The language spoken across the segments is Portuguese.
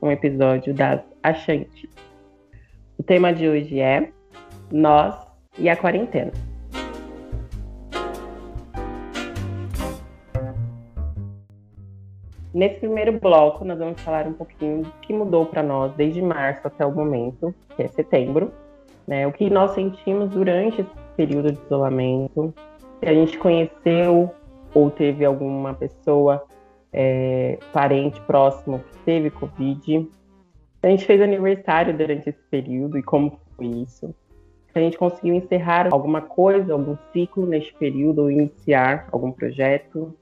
um episódio das Achantes. O tema de hoje é Nós e a Quarentena. Nesse primeiro bloco, nós vamos falar um pouquinho do que mudou para nós desde março até o momento, que é setembro, né? O que nós sentimos durante esse período de isolamento, se a gente conheceu ou teve alguma pessoa é, parente próximo que teve Covid. A gente fez aniversário durante esse período e como foi isso. A gente conseguiu encerrar alguma coisa, algum ciclo neste período ou iniciar algum projeto.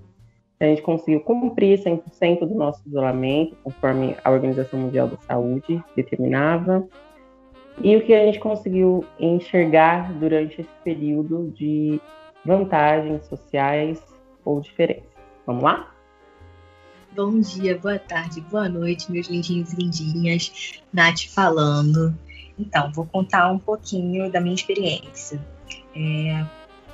A gente conseguiu cumprir 100% do nosso isolamento, conforme a Organização Mundial da Saúde determinava. E o que a gente conseguiu enxergar durante esse período de vantagens sociais ou diferenças. Vamos lá? Bom dia, boa tarde, boa noite, meus lindinhos e lindinhas. Nath falando. Então, vou contar um pouquinho da minha experiência. É,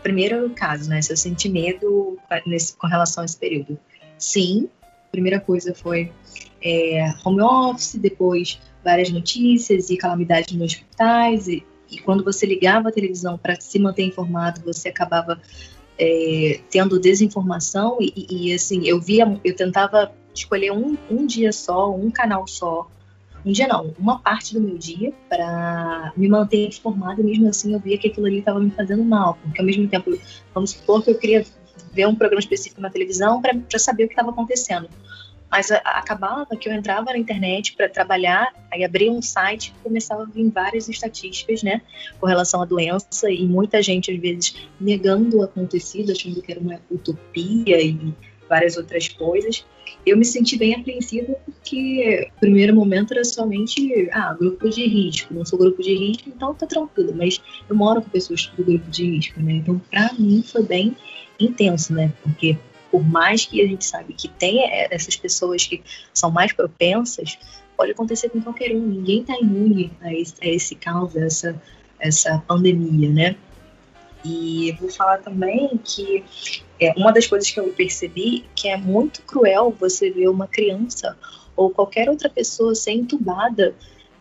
primeiro caso, né? Se eu senti medo nesse, com relação a esse período. Sim, primeira coisa foi é, home office, depois várias notícias e calamidades nos hospitais. E, e quando você ligava a televisão para se manter informado, você acabava é, tendo desinformação e, e, assim eu via eu tentava escolher um, um dia só um canal só. Um dia não uma parte do meu dia para me manter informada mesmo assim eu via que aquilo ali estava me fazendo mal porque ao mesmo tempo vamos supor que eu queria ver um programa específico na televisão para saber o que estava acontecendo mas acabava que eu entrava na internet para trabalhar, aí abria um site e começava a vir várias estatísticas, né, com relação à doença e muita gente às vezes negando o acontecido, achando que era uma utopia e várias outras coisas. Eu me senti bem apreensiva porque no primeiro momento era somente, ah, grupo de risco, não sou grupo de risco, então tá tranquilo, mas eu moro com pessoas do grupo de risco, né? Então, para mim foi bem intenso, né? Porque por mais que a gente sabe que tem essas pessoas que são mais propensas, pode acontecer com qualquer um. Ninguém está imune a esse, a esse caos, a essa, essa pandemia, né? E vou falar também que é, uma das coisas que eu percebi que é muito cruel você ver uma criança ou qualquer outra pessoa ser entubada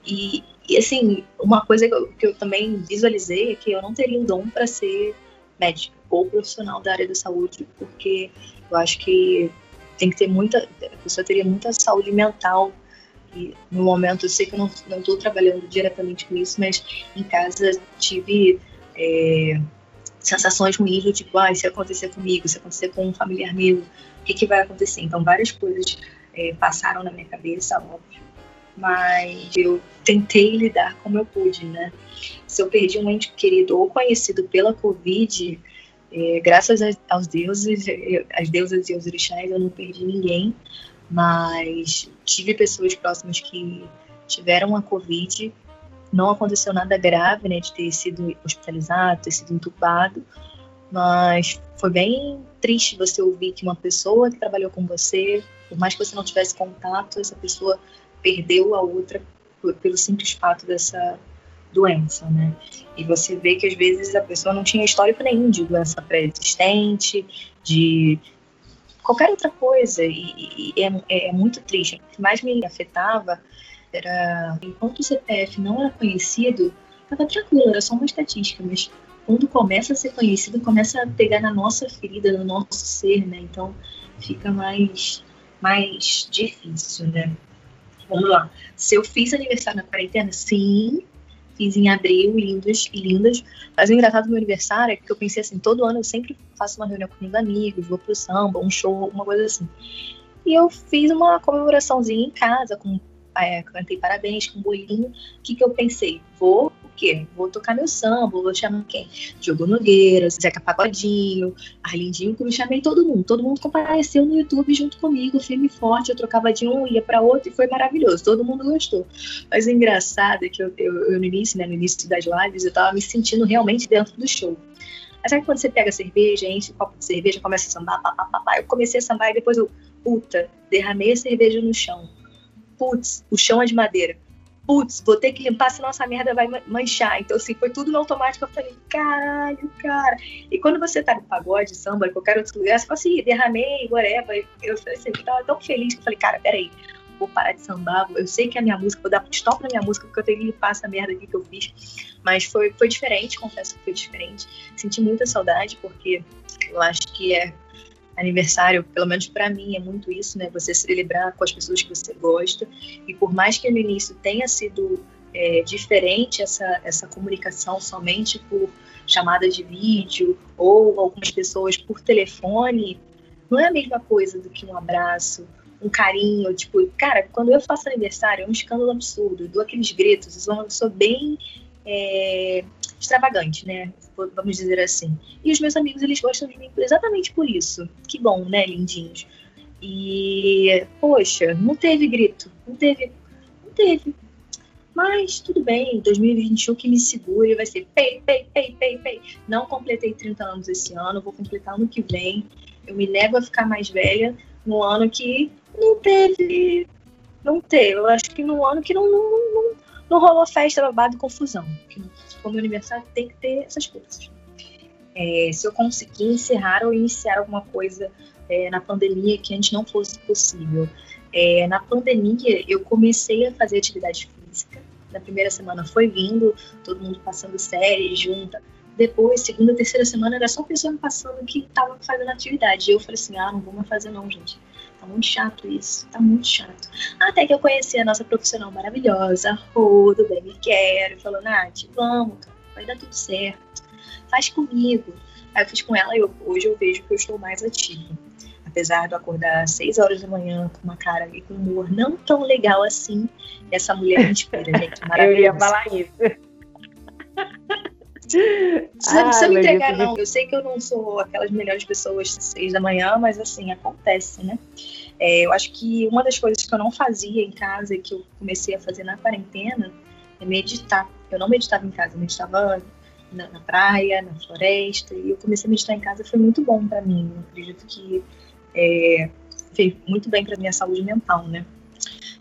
e, e assim, uma coisa que eu, que eu também visualizei é que eu não teria o dom para ser médica ou profissional da área da saúde, porque eu acho que tem que ter muita. A pessoa teria muita saúde mental. E no momento, eu sei que eu não estou trabalhando diretamente com isso, mas em casa tive é, sensações ruins tipo, ah, se acontecer comigo, se acontecer com um familiar meu, o que, que vai acontecer? Então, várias coisas é, passaram na minha cabeça, óbvio, mas eu tentei lidar como eu pude, né? Se eu perdi um ente querido ou conhecido pela Covid, é, graças aos deuses, às deusas e aos orixás, eu não perdi ninguém, mas tive pessoas próximas que tiveram a Covid. Não aconteceu nada grave, né, de ter sido hospitalizado, ter sido entubado, mas foi bem triste você ouvir que uma pessoa que trabalhou com você, por mais que você não tivesse contato, essa pessoa perdeu a outra pelo simples fato dessa doença, né? E você vê que às vezes a pessoa não tinha histórico nenhum de doença pré-existente, de qualquer outra coisa, e, e é, é, muito triste. O que mais me afetava era, enquanto o CPF não era conhecido, estava tranquilo, era só uma estatística, mas quando começa a ser conhecido, começa a pegar na nossa ferida, no nosso ser, né? Então fica mais, mais difícil, né? Vamos lá. Se eu fiz aniversário na quarentena, sim, fiz em abril, lindos e lindas. Mas o engraçado do meu aniversário é que eu pensei assim, todo ano eu sempre faço uma reunião com meus amigos, vou pro samba, um show, uma coisa assim. E eu fiz uma comemoraçãozinha em casa, com é, cantei parabéns com um bolinho. O que, que eu pensei? Vou, quê? Vou tocar meu samba, vou chamar quem? Diogo Nogueira, Zeca Pagodinho, Arlindinho, eu chamei todo mundo. Todo mundo compareceu no YouTube junto comigo, firme e forte. Eu trocava de um, ia para outro e foi maravilhoso. Todo mundo gostou. Mas o engraçado é que eu, eu, eu no início, né, no início das lives, eu tava me sentindo realmente dentro do show. Mas sabe quando você pega a cerveja, enche o copo de cerveja, começa a sambar, pá, pá, pá, pá. Eu comecei a sambar e depois eu, puta, derramei a cerveja no chão. Putz, o chão é de madeira. Putz, vou ter que limpar, senão essa merda vai manchar. Então, assim, foi tudo no automático. Eu falei, caralho, cara. E quando você tá no pagode, samba, em qualquer outro lugar, você fala assim, derramei, whatever. Eu assim, eu tava tão feliz que eu falei, cara, peraí vou parar de sambar, eu sei que a minha música, vou dar stop na minha música porque eu tenho que limpar essa merda aqui que eu fiz. Mas foi, foi diferente, confesso que foi diferente. Senti muita saudade porque eu acho que é aniversário, pelo menos para mim, é muito isso, né? Você celebrar com as pessoas que você gosta. E por mais que no início tenha sido é, diferente essa, essa comunicação somente por chamada de vídeo ou algumas pessoas por telefone, não é a mesma coisa do que um abraço, um carinho, tipo, cara, quando eu faço aniversário é um escândalo absurdo, dou aqueles gritos, eu sou uma pessoa bem é, extravagante, né? Vamos dizer assim. E os meus amigos, eles gostam de mim exatamente por isso. Que bom, né, lindinhos? E, poxa, não teve grito, não teve, não teve. Mas tudo bem, 2021 que me segure vai ser pei, pei, pei, pei, pei. Não completei 30 anos esse ano, vou completar ano que vem. Eu me nego a ficar mais velha no ano que não teve. Não teve. Eu acho que no ano que não, não, não, não rolou festa, babado e confusão. Como aniversário tem que ter essas coisas. É, se eu conseguir encerrar ou iniciar alguma coisa é, na pandemia que antes não fosse possível. É, na pandemia, eu comecei a fazer atividade física. Na primeira semana foi vindo, todo mundo passando série junta. Depois, segunda, terceira semana, era só pessoa me passando que estava fazendo atividade. E eu falei assim: ah, não vou mais fazer, não, gente. Tá muito chato isso, tá muito chato. Até que eu conheci a nossa profissional maravilhosa, Rô, do Baby Care, falou, Nath, vamos, cara, vai dar tudo certo. Faz comigo. Aí eu fiz com ela e eu, hoje eu vejo que eu estou mais ativa. Apesar de eu acordar às 6 horas da manhã com uma cara e com um humor não tão legal assim, essa mulher me inspira, gente. eu ia falar isso. Precisa me entregar, não. Eu sei que eu não sou aquelas melhores pessoas às seis da manhã, mas assim, acontece, né? É, eu acho que uma das coisas que eu não fazia em casa e que eu comecei a fazer na quarentena é meditar. Eu não meditava em casa, eu meditava na, na praia, na floresta, e eu comecei a meditar em casa foi muito bom para mim. Eu acredito que é, fez muito bem para minha saúde mental, né?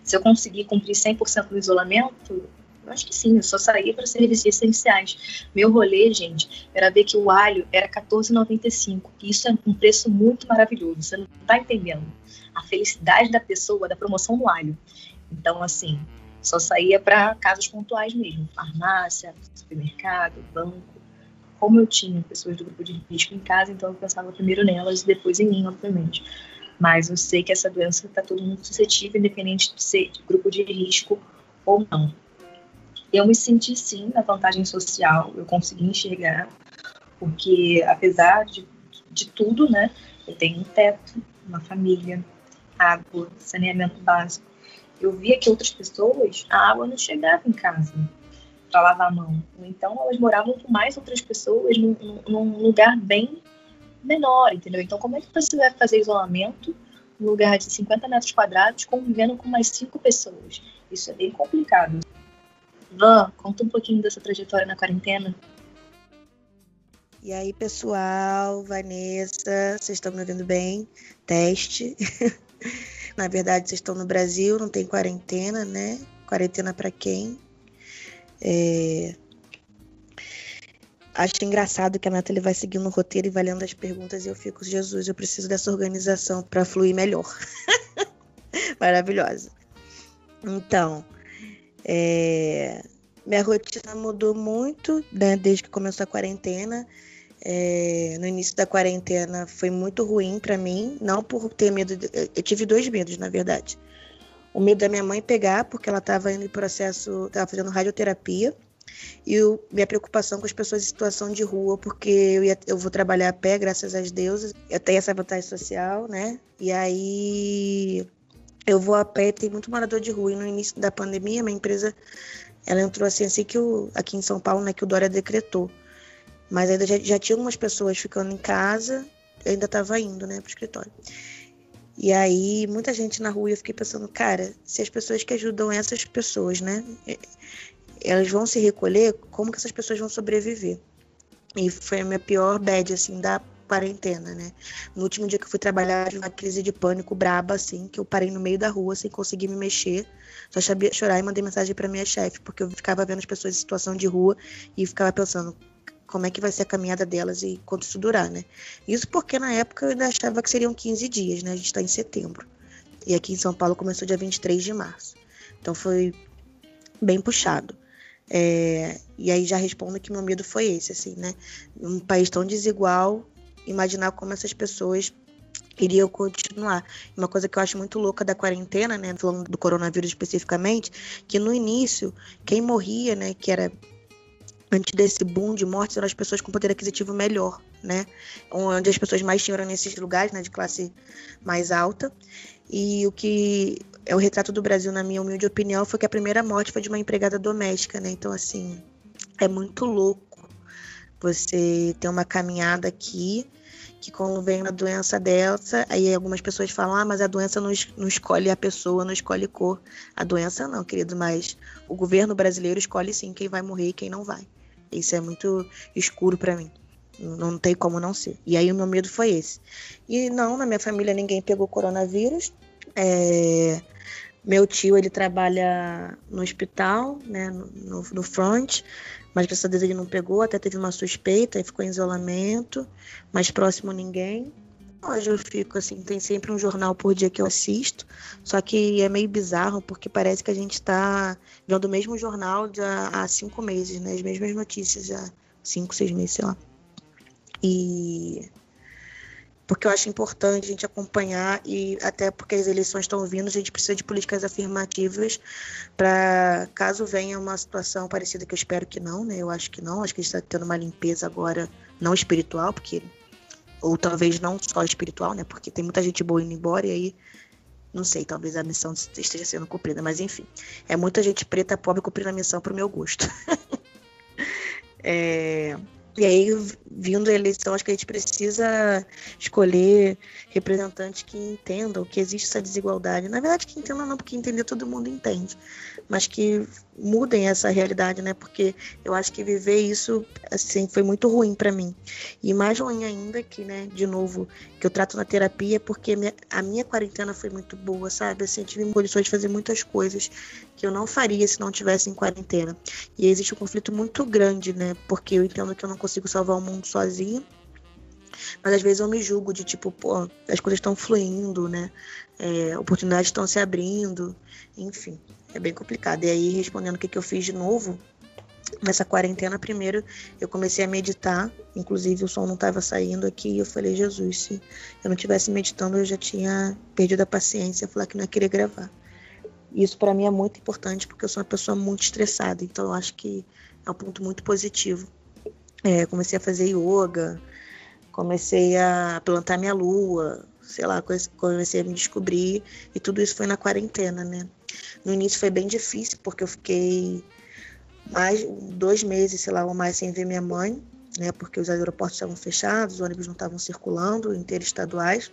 Se eu conseguir cumprir 100% do isolamento, eu acho que sim, eu só saía para serviços essenciais. Meu rolê, gente, era ver que o alho era R$14,95. E isso é um preço muito maravilhoso. Você não está entendendo a felicidade da pessoa da promoção do alho. Então, assim, só saía para casos pontuais mesmo. Farmácia, supermercado, banco. Como eu tinha pessoas do grupo de risco em casa, então eu pensava primeiro nelas e depois em mim, obviamente. Mas eu sei que essa doença está todo mundo suscetível, independente de ser de grupo de risco ou não. Eu me senti sim na vantagem social, eu consegui enxergar, porque apesar de, de tudo, né, eu tenho um teto, uma família, água, saneamento básico. Eu via que outras pessoas, a água não chegava em casa para lavar a mão. Então elas moravam com mais outras pessoas num, num lugar bem menor, entendeu? Então como é que você vai fazer isolamento num lugar de 50 metros quadrados convivendo com mais cinco pessoas? Isso é bem complicado. Van, conta um pouquinho dessa trajetória na quarentena. E aí, pessoal, Vanessa, vocês estão me ouvindo bem? Teste. na verdade, vocês estão no Brasil, não tem quarentena, né? Quarentena para quem? É... Acho engraçado que a Nathalie vai seguindo o roteiro e vai lendo as perguntas e eu fico, Jesus, eu preciso dessa organização para fluir melhor. Maravilhosa. Então, é, minha rotina mudou muito né, desde que começou a quarentena. É, no início da quarentena foi muito ruim para mim, não por ter medo. De, eu tive dois medos, na verdade. O medo da minha mãe pegar, porque ela estava indo em processo, estava fazendo radioterapia, e o, minha preocupação com as pessoas em situação de rua, porque eu, ia, eu vou trabalhar a pé, graças às deuses, eu tenho essa vantagem social, né? E aí eu vou a pé, tem muito morador de rua. E no início da pandemia, minha empresa ela entrou assim, assim que o, aqui em São Paulo, né, que o Dória decretou. Mas ainda já, já tinha algumas pessoas ficando em casa, eu ainda estava indo, né, pro escritório. E aí, muita gente na rua, eu fiquei pensando, cara, se as pessoas que ajudam essas pessoas, né, elas vão se recolher, como que essas pessoas vão sobreviver? E foi a minha pior bad, assim, da quarentena, né? No último dia que eu fui trabalhar, uma crise de pânico braba, assim, que eu parei no meio da rua sem conseguir me mexer. Só sabia chorar e mandei mensagem para minha chefe, porque eu ficava vendo as pessoas em situação de rua e ficava pensando como é que vai ser a caminhada delas e quanto isso durar, né? Isso porque na época eu ainda achava que seriam 15 dias, né? A gente está em setembro. E aqui em São Paulo começou dia 23 de março. Então foi bem puxado. É, e aí já respondo que meu medo foi esse, assim, né? Um país tão desigual, imaginar como essas pessoas iriam continuar. Uma coisa que eu acho muito louca da quarentena, né, falando do coronavírus especificamente, que no início, quem morria, né, que era antes desse boom de mortes, eram as pessoas com poder aquisitivo melhor, né? Onde as pessoas mais tinham eram nesses lugares, né, de classe mais alta. E o que é o retrato do Brasil, na minha humilde opinião, foi que a primeira morte foi de uma empregada doméstica, né? Então, assim, é muito louco você ter uma caminhada aqui que quando vem a doença dessa, aí algumas pessoas falam, ah, mas a doença não, não escolhe a pessoa, não escolhe cor. A doença não, querido, mas o governo brasileiro escolhe sim quem vai morrer e quem não vai. Isso é muito escuro para mim. Não tem como não ser. E aí o meu medo foi esse. E não, na minha família ninguém pegou coronavírus. É, meu tio, ele trabalha no hospital, né, no, no front, mas graças a Deus ele não pegou, até teve uma suspeita e ficou em isolamento, mas próximo ninguém. Hoje eu fico assim, tem sempre um jornal por dia que eu assisto, só que é meio bizarro porque parece que a gente está vendo o mesmo jornal já há cinco meses, né? As mesmas notícias já cinco, seis meses, sei lá. E porque eu acho importante a gente acompanhar e até porque as eleições estão vindo, a gente precisa de políticas afirmativas para caso venha uma situação parecida que eu espero que não, né? Eu acho que não, acho que a gente está tendo uma limpeza agora não espiritual, porque ou talvez não só espiritual, né? Porque tem muita gente boa indo embora e aí não sei, talvez a missão esteja sendo cumprida, mas enfim, é muita gente preta pobre cumprindo a missão para o meu gosto. é, e aí, vindo a eleição, acho que a gente precisa escolher representantes que entendam que existe essa desigualdade. Na verdade, que entendam não, porque entender todo mundo entende, mas que mudem essa realidade, né? Porque eu acho que viver isso, assim, foi muito ruim para mim. E mais ruim ainda que, né, de novo, que eu trato na terapia, porque a minha quarentena foi muito boa, sabe? Assim, eu tive condições de fazer muitas coisas que eu não faria se não tivesse em quarentena. E existe um conflito muito grande, né? Porque eu entendo que eu não salvar o mundo sozinha. Mas às vezes eu me julgo de tipo, pô, as coisas estão fluindo, né? É, oportunidades estão se abrindo, enfim é bem complicado. E aí, respondendo o que, que eu fiz de novo, nessa quarentena, primeiro eu comecei a meditar, inclusive o som não estava saindo aqui, e eu falei, Jesus, se eu não tivesse meditando, eu já tinha perdido a paciência, falar que não ia querer gravar. Isso para mim é muito importante, porque eu sou uma pessoa muito estressada, então eu acho que é um ponto muito positivo. É, comecei a fazer yoga, comecei a plantar minha lua, sei lá, comecei a me descobrir, e tudo isso foi na quarentena, né? No início foi bem difícil, porque eu fiquei mais dois meses, sei lá, ou mais sem ver minha mãe, né? Porque os aeroportos estavam fechados, os ônibus não estavam circulando, interestaduais.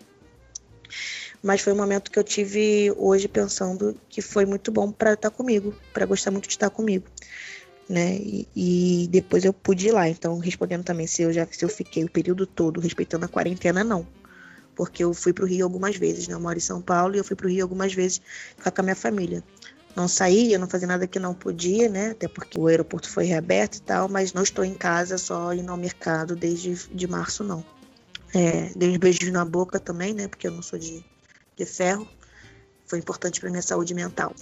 Mas foi um momento que eu tive hoje pensando que foi muito bom para estar comigo, para gostar muito de estar comigo. Né? E, e, depois eu pude ir lá. Então, respondendo também se eu já se eu fiquei o período todo respeitando a quarentena, não porque eu fui para o Rio algumas vezes, né? Eu moro em São Paulo e eu fui para o Rio algumas vezes ficar com a minha família. Não saía, não fazia nada que não podia, né? Até porque o aeroporto foi reaberto e tal, mas não estou em casa só indo ao mercado desde de março, não. É, dei uns beijos na boca também, né? Porque eu não sou de, de ferro. Foi importante para minha saúde mental.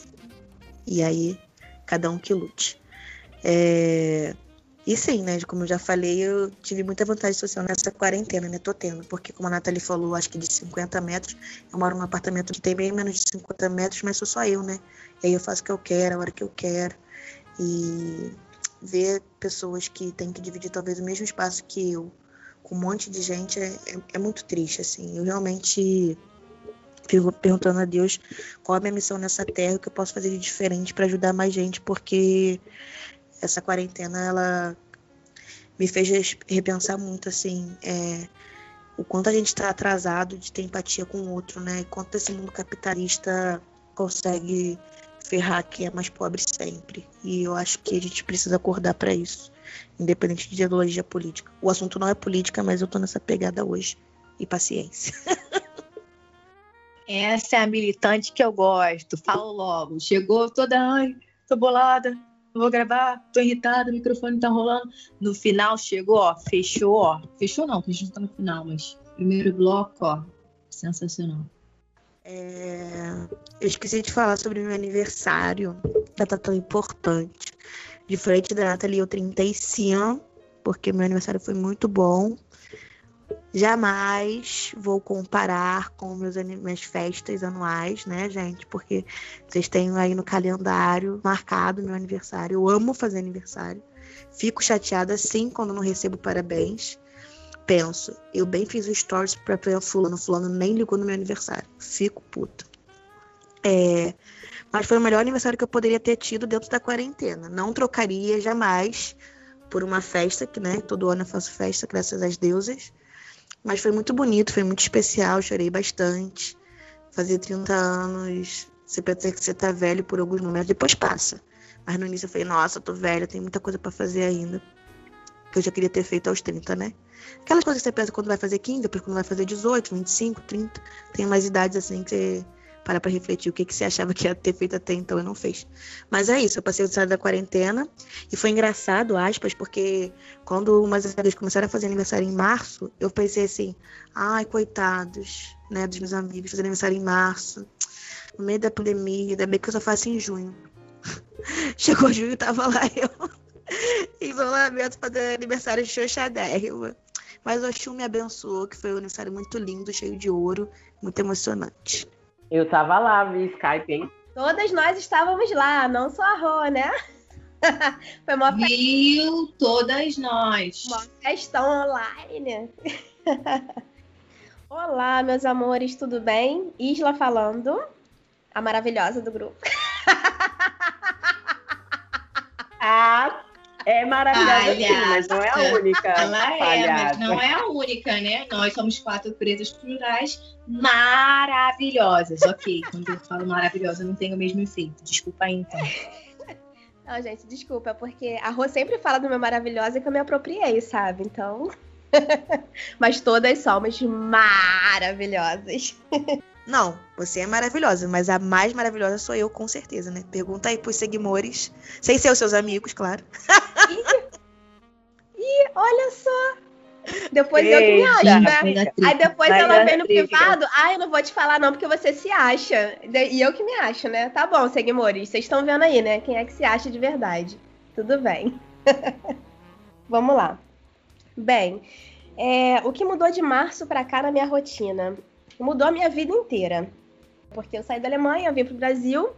E aí, cada um que lute. É, e sim, né? Como eu já falei, eu tive muita vantagem social nessa quarentena, né? Tô tendo, porque como a Nathalie falou, acho que de 50 metros, eu moro num apartamento que tem bem menos de 50 metros, mas sou só eu, né? E aí eu faço o que eu quero, a hora que eu quero. E ver pessoas que têm que dividir talvez o mesmo espaço que eu, com um monte de gente, é, é, é muito triste, assim. Eu realmente fico perguntando a Deus qual é a minha missão nessa terra, o que eu posso fazer de diferente para ajudar mais gente, porque essa quarentena ela me fez repensar muito assim, é, o quanto a gente está atrasado de ter empatia com o outro, né? E quanto esse mundo capitalista consegue ferrar quem é mais pobre sempre. E eu acho que a gente precisa acordar para isso, independente de ideologia política. O assunto não é política, mas eu tô nessa pegada hoje. E paciência. Essa é a militante que eu gosto. Falo logo. Chegou toda, ai, tô bolada, não vou gravar, tô irritada, o microfone tá rolando. No final chegou, ó, fechou, ó. Fechou não, fechou tá no final, mas primeiro bloco, ó, sensacional. É... Eu esqueci de falar sobre meu aniversário, data tão importante. Diferente da Nathalie, eu 35, porque meu aniversário foi muito bom. Jamais vou comparar com meus, minhas festas anuais, né, gente? Porque vocês têm aí no calendário marcado meu aniversário. Eu amo fazer aniversário. Fico chateada sim quando não recebo parabéns. Penso, eu bem fiz o stories pra fulano, fulano nem ligou no meu aniversário. Fico puta. É, mas foi o melhor aniversário que eu poderia ter tido dentro da quarentena. Não trocaria jamais por uma festa, que né, todo ano eu faço festa, graças às deusas. Mas foi muito bonito, foi muito especial, chorei bastante. Fazia 30 anos, você pensa que você tá velho por alguns momentos, depois passa. Mas no início eu falei, nossa, eu tô velha, tem muita coisa para fazer ainda. Que eu já queria ter feito aos 30, né? Aquelas coisas que você pensa quando vai fazer 15, depois quando vai fazer 18, 25, 30. Tem mais idades assim que você para pra refletir o que, que você achava que ia ter feito até então e não fez. Mas é isso, eu passei o sábado da quarentena e foi engraçado, aspas, porque quando umas amigas começaram a fazer aniversário em março, eu pensei assim, ai, coitados, né, dos meus amigos, fazer aniversário em março, no meio da pandemia, ainda bem que eu só faço em junho. Chegou junho, tava lá eu, isolamento, fazendo aniversário xoxadérrima. Mas o Oxum me abençoou, que foi um aniversário muito lindo, cheio de ouro, muito emocionante. Eu tava lá via Skype, hein? Todas nós estávamos lá, não só a Rô, né? Foi uma Viu? Todas nós. Uma questão online. Olá, meus amores, tudo bem? Isla falando, a maravilhosa do grupo. ah, é maravilhosa, sim, mas não é a única. Ela é, mas não é a única, né? Nós somos quatro presas plurais maravilhosas. Ok, quando eu falo maravilhosa, não tem o mesmo efeito. Desculpa aí, então. Não, gente, desculpa, porque a Rô sempre fala do meu maravilhosa que eu me apropriei, sabe? Então. mas todas somos maravilhosas. Não, você é maravilhosa, mas a mais maravilhosa sou eu, com certeza, né? Pergunta aí pros seguidores, sem ser os seus amigos, claro. Ih, olha só. Depois Ei, eu que me acho, né? Aí depois Vai ela vem no privado, ah, eu não vou te falar não, porque você se acha. E eu que me acho, né? Tá bom, seguidores, vocês estão vendo aí, né? Quem é que se acha de verdade. Tudo bem. Vamos lá. Bem, é, o que mudou de março para cá na minha rotina? Mudou a minha vida inteira. Porque eu saí da Alemanha, vim pro Brasil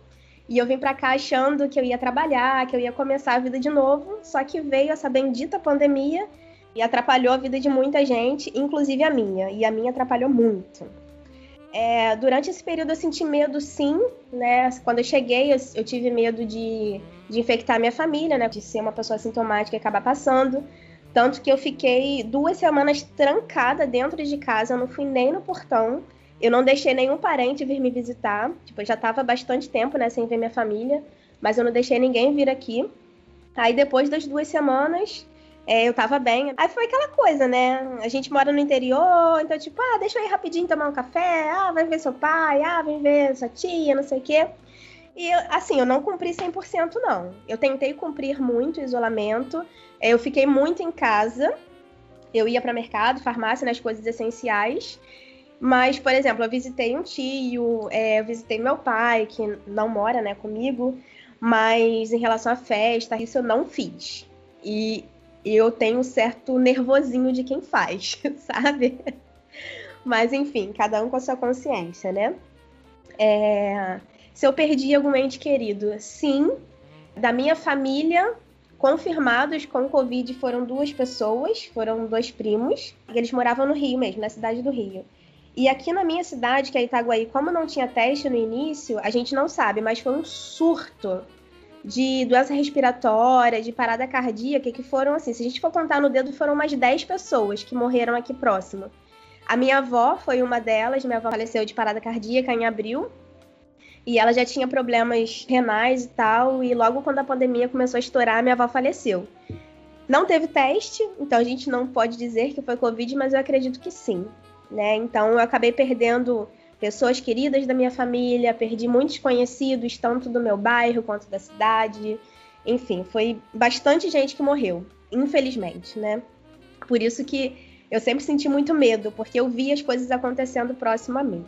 e eu vim para cá achando que eu ia trabalhar, que eu ia começar a vida de novo, só que veio essa bendita pandemia e atrapalhou a vida de muita gente, inclusive a minha, e a minha atrapalhou muito. É, durante esse período eu senti medo, sim, né? Quando eu cheguei, eu, eu tive medo de, de infectar minha família, né? De ser uma pessoa sintomática e acabar passando. Tanto que eu fiquei duas semanas trancada dentro de casa, eu não fui nem no portão. Eu não deixei nenhum parente vir me visitar. Tipo, eu já tava bastante tempo, né, sem ver minha família, mas eu não deixei ninguém vir aqui. Aí depois das duas semanas, é, eu tava bem. Aí foi aquela coisa, né? A gente mora no interior, então, tipo, ah, deixa eu ir rapidinho tomar um café, ah, vai ver seu pai, ah, vem ver sua tia, não sei o quê. E, assim, eu não cumpri 100%, não. Eu tentei cumprir muito o isolamento, eu fiquei muito em casa, eu ia para mercado, farmácia, nas coisas essenciais. Mas, por exemplo, eu visitei um tio, é, eu visitei meu pai, que não mora né, comigo, mas em relação à festa, isso eu não fiz. E eu tenho um certo nervosinho de quem faz, sabe? Mas, enfim, cada um com a sua consciência, né? É... Se eu perdi algum ente querido, sim. Da minha família, confirmados com Covid foram duas pessoas, foram dois primos. Eles moravam no Rio mesmo, na cidade do Rio. E aqui na minha cidade, que é Itaguaí, como não tinha teste no início, a gente não sabe, mas foi um surto de doença respiratória, de parada cardíaca, que foram assim, se a gente for contar no dedo, foram umas 10 pessoas que morreram aqui próximo. A minha avó foi uma delas, minha avó faleceu de parada cardíaca em abril. E ela já tinha problemas renais e tal, e logo quando a pandemia começou a estourar, minha avó faleceu. Não teve teste, então a gente não pode dizer que foi Covid, mas eu acredito que sim. Né? Então eu acabei perdendo pessoas queridas da minha família, perdi muitos conhecidos, tanto do meu bairro quanto da cidade. Enfim, foi bastante gente que morreu, infelizmente, né? Por isso que eu sempre senti muito medo, porque eu vi as coisas acontecendo próximo a mim.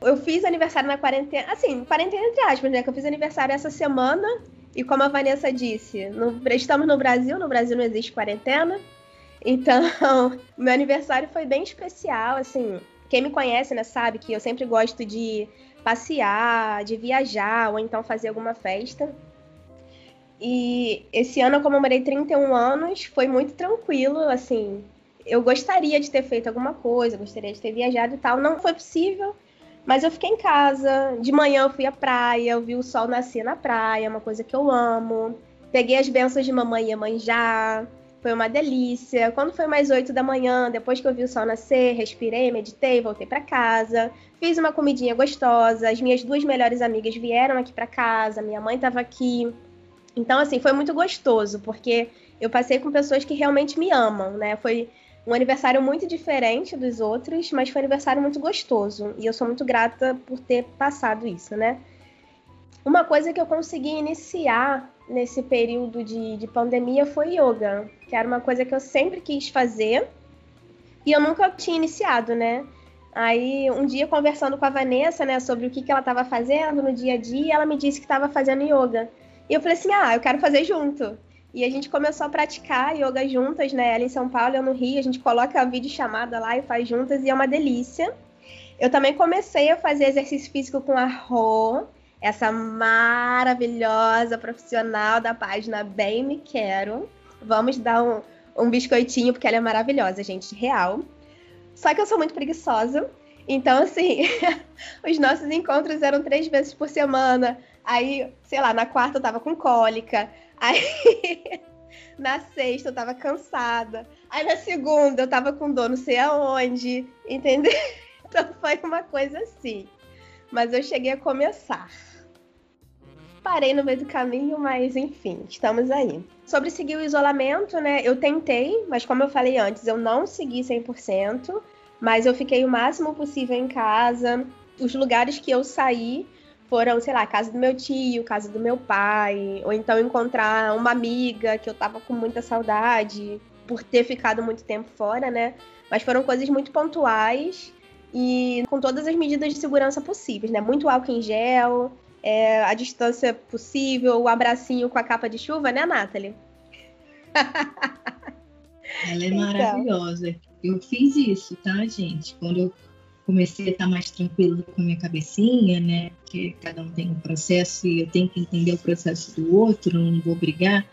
Eu fiz aniversário na quarentena, assim, quarentena entre aspas, né? Que eu fiz aniversário essa semana, e como a Vanessa disse, no, estamos no Brasil, no Brasil não existe quarentena. Então, meu aniversário foi bem especial, assim, quem me conhece, né, sabe que eu sempre gosto de passear, de viajar ou então fazer alguma festa. E esse ano eu comemorei 31 anos, foi muito tranquilo, assim. Eu gostaria de ter feito alguma coisa, gostaria de ter viajado e tal, não foi possível. Mas eu fiquei em casa, de manhã eu fui à praia, eu vi o sol nascer na praia, uma coisa que eu amo. Peguei as bênçãos de mamãe e mãe já, foi uma delícia. Quando foi mais 8 da manhã, depois que eu vi o sol nascer, respirei, meditei, voltei para casa. Fiz uma comidinha gostosa. As minhas duas melhores amigas vieram aqui para casa, minha mãe estava aqui. Então, assim, foi muito gostoso, porque eu passei com pessoas que realmente me amam, né? Foi um aniversário muito diferente dos outros, mas foi um aniversário muito gostoso. E eu sou muito grata por ter passado isso, né? Uma coisa que eu consegui iniciar nesse período de, de pandemia foi yoga, que era uma coisa que eu sempre quis fazer e eu nunca tinha iniciado, né? Aí, um dia, conversando com a Vanessa, né, sobre o que, que ela estava fazendo no dia a dia, ela me disse que estava fazendo yoga. E eu falei assim: ah, eu quero fazer junto. E a gente começou a praticar yoga juntas, né? Ela em São Paulo, eu no Rio, a gente coloca a videochamada lá e faz juntas, e é uma delícia. Eu também comecei a fazer exercício físico com a Rô, essa maravilhosa profissional da página Bem Me Quero. Vamos dar um, um biscoitinho, porque ela é maravilhosa, gente, real. Só que eu sou muito preguiçosa. Então, assim, os nossos encontros eram três vezes por semana. Aí, sei lá, na quarta eu tava com cólica. Aí, na sexta eu tava cansada. Aí, na segunda eu tava com dor não sei aonde, entendeu? Então, foi uma coisa assim. Mas eu cheguei a começar. Parei no meio do caminho, mas enfim, estamos aí. Sobre seguir o isolamento, né? Eu tentei, mas como eu falei antes, eu não segui 100%, mas eu fiquei o máximo possível em casa. Os lugares que eu saí foram, sei lá, casa do meu tio, casa do meu pai, ou então encontrar uma amiga que eu tava com muita saudade por ter ficado muito tempo fora, né? Mas foram coisas muito pontuais e com todas as medidas de segurança possíveis, né? Muito álcool em gel, é, a distância possível, o abracinho com a capa de chuva, né, Nathalie? Ela é então. maravilhosa. Eu fiz isso, tá, gente? Quando eu comecei a estar mais tranquila com a minha cabecinha, né? Porque cada um tem um processo e eu tenho que entender o processo do outro, não vou brigar.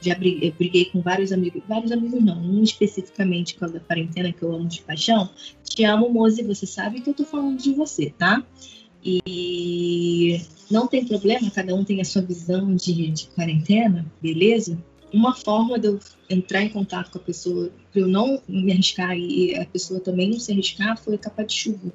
Já briguei, briguei com vários amigos, vários amigos não, um especificamente com a da quarentena que eu amo de paixão. Te amo, Moze, você sabe que eu tô falando de você, tá? E não tem problema, cada um tem a sua visão de, de quarentena, beleza? Uma forma de eu entrar em contato com a pessoa, para eu não me arriscar e a pessoa também não se arriscar, foi a capa de chuva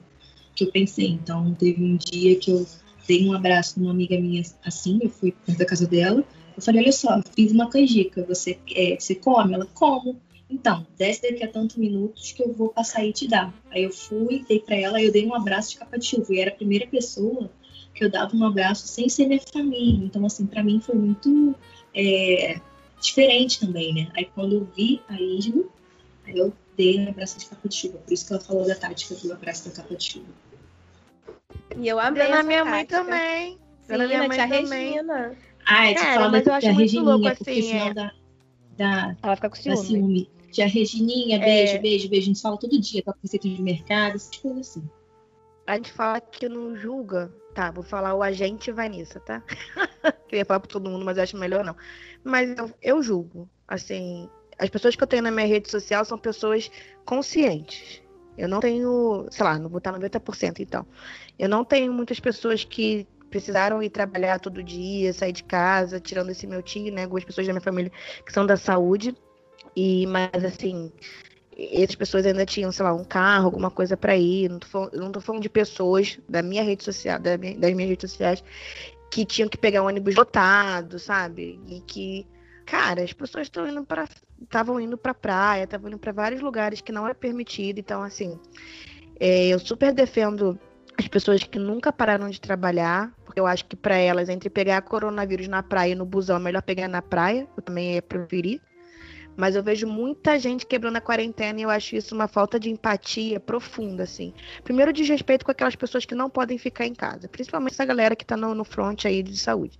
que eu pensei. Então, teve um dia que eu dei um abraço numa amiga minha assim, eu fui perto da casa dela. Eu falei: Olha só, fiz uma canjica, você, é, você come? Ela, como? Então, desce daqui a tantos minutos que eu vou passar e te dar. Aí eu fui, dei para ela, eu dei um abraço de capa de chuva. E era a primeira pessoa que eu dava um abraço sem ser minha família. Então, assim, para mim foi muito é, diferente também, né? Aí quando eu vi a Isma, aí eu dei um abraço de capa de chuva. Por isso que ela falou da tática do abraço da capa de chuva. E eu amei na minha mãe também. Sim, na minha mãe também. Regina. Ah, é, Cara, mas eu acho muito Regininha, louco assim, é. da, da, ela fica com ciúme. Da ciúme. Tia Regininha, beijo, é... beijo, beijo. A gente fala todo dia, tá com receita de mercado, essas coisas assim. A gente fala que não julga. Tá, vou falar o agente Vanessa, tá? Queria falar pra todo mundo, mas acho melhor não. Mas eu, eu julgo. Assim, as pessoas que eu tenho na minha rede social são pessoas conscientes. Eu não tenho, sei lá, não vou estar 90% então. Eu não tenho muitas pessoas que precisaram ir trabalhar todo dia, sair de casa, tirando esse meu tio, né? Algumas pessoas da minha família que são da saúde. E, mas assim, essas pessoas ainda tinham, sei lá, um carro, alguma coisa para ir. Não tô, falando, não tô falando de pessoas da minha rede social, da minha, das minhas redes sociais, que tinham que pegar um ônibus lotado, sabe? E que, cara, as pessoas estão indo para estavam indo para praia, estavam indo para vários lugares que não é permitido. Então, assim, é, eu super defendo as pessoas que nunca pararam de trabalhar, porque eu acho que para elas, entre pegar coronavírus na praia e no busão, é melhor pegar na praia. Eu também ia preferir. Mas eu vejo muita gente quebrando a quarentena e eu acho isso uma falta de empatia profunda, assim. Primeiro, desrespeito com aquelas pessoas que não podem ficar em casa, principalmente essa galera que tá no, no front aí de saúde.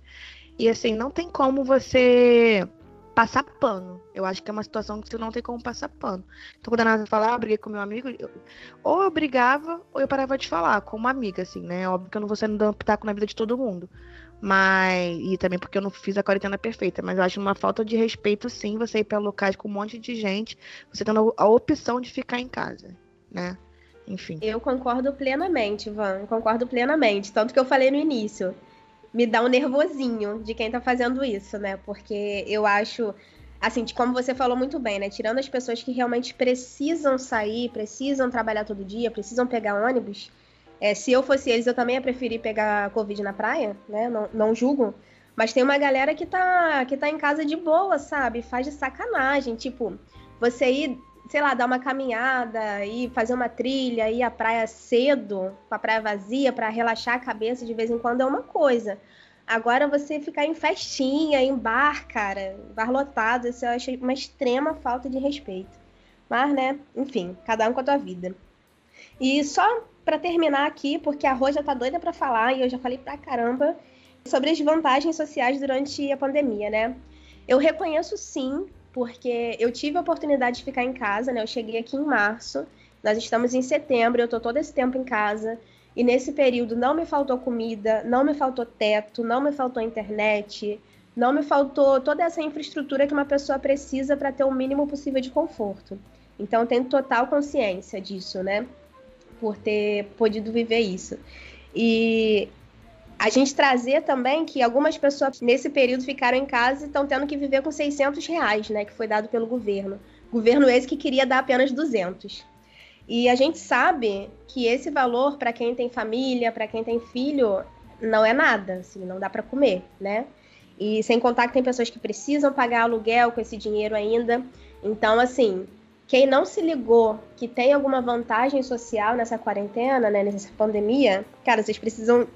E assim, não tem como você passar pano. Eu acho que é uma situação que você não tem como passar pano. Então, quando a Nasa fala, ah, briguei com meu amigo, eu... ou eu brigava, ou eu parava de falar, como uma amiga, assim, né? Óbvio que eu não vou sendo um pitaco na vida de todo mundo. Mas. E também porque eu não fiz a quarentena perfeita. Mas eu acho uma falta de respeito, sim, você ir para locais com um monte de gente, você tendo a opção de ficar em casa, né? Enfim. Eu concordo plenamente, Van. Concordo plenamente. Tanto que eu falei no início. Me dá um nervosinho de quem tá fazendo isso, né? Porque eu acho assim, como você falou muito bem, né? Tirando as pessoas que realmente precisam sair, precisam trabalhar todo dia, precisam pegar ônibus, é, se eu fosse eles, eu também ia preferir pegar Covid na praia, né? Não, não julgo. Mas tem uma galera que tá, que tá em casa de boa, sabe? Faz de sacanagem. Tipo, você ir, sei lá, dar uma caminhada, ir fazer uma trilha, ir à praia cedo, com a praia vazia, para relaxar a cabeça de vez em quando é uma coisa. Agora você ficar em festinha, em bar, cara, bar lotado, isso eu achei uma extrema falta de respeito. Mas, né, enfim, cada um com a tua vida. E só para terminar aqui, porque a Rô já tá doida para falar e eu já falei pra caramba sobre as vantagens sociais durante a pandemia, né? Eu reconheço sim, porque eu tive a oportunidade de ficar em casa, né? Eu cheguei aqui em março, nós estamos em setembro, eu tô todo esse tempo em casa. E nesse período não me faltou comida, não me faltou teto, não me faltou internet, não me faltou toda essa infraestrutura que uma pessoa precisa para ter o mínimo possível de conforto. Então eu tenho total consciência disso, né? Por ter podido viver isso. E a gente trazer também que algumas pessoas nesse período ficaram em casa e estão tendo que viver com 600 reais, né, que foi dado pelo governo. Governo esse que queria dar apenas 200. E a gente sabe que esse valor para quem tem família, para quem tem filho, não é nada, assim, não dá para comer, né? E sem contar que tem pessoas que precisam pagar aluguel com esse dinheiro ainda. Então, assim, quem não se ligou que tem alguma vantagem social nessa quarentena, né, nessa pandemia, cara, vocês precisam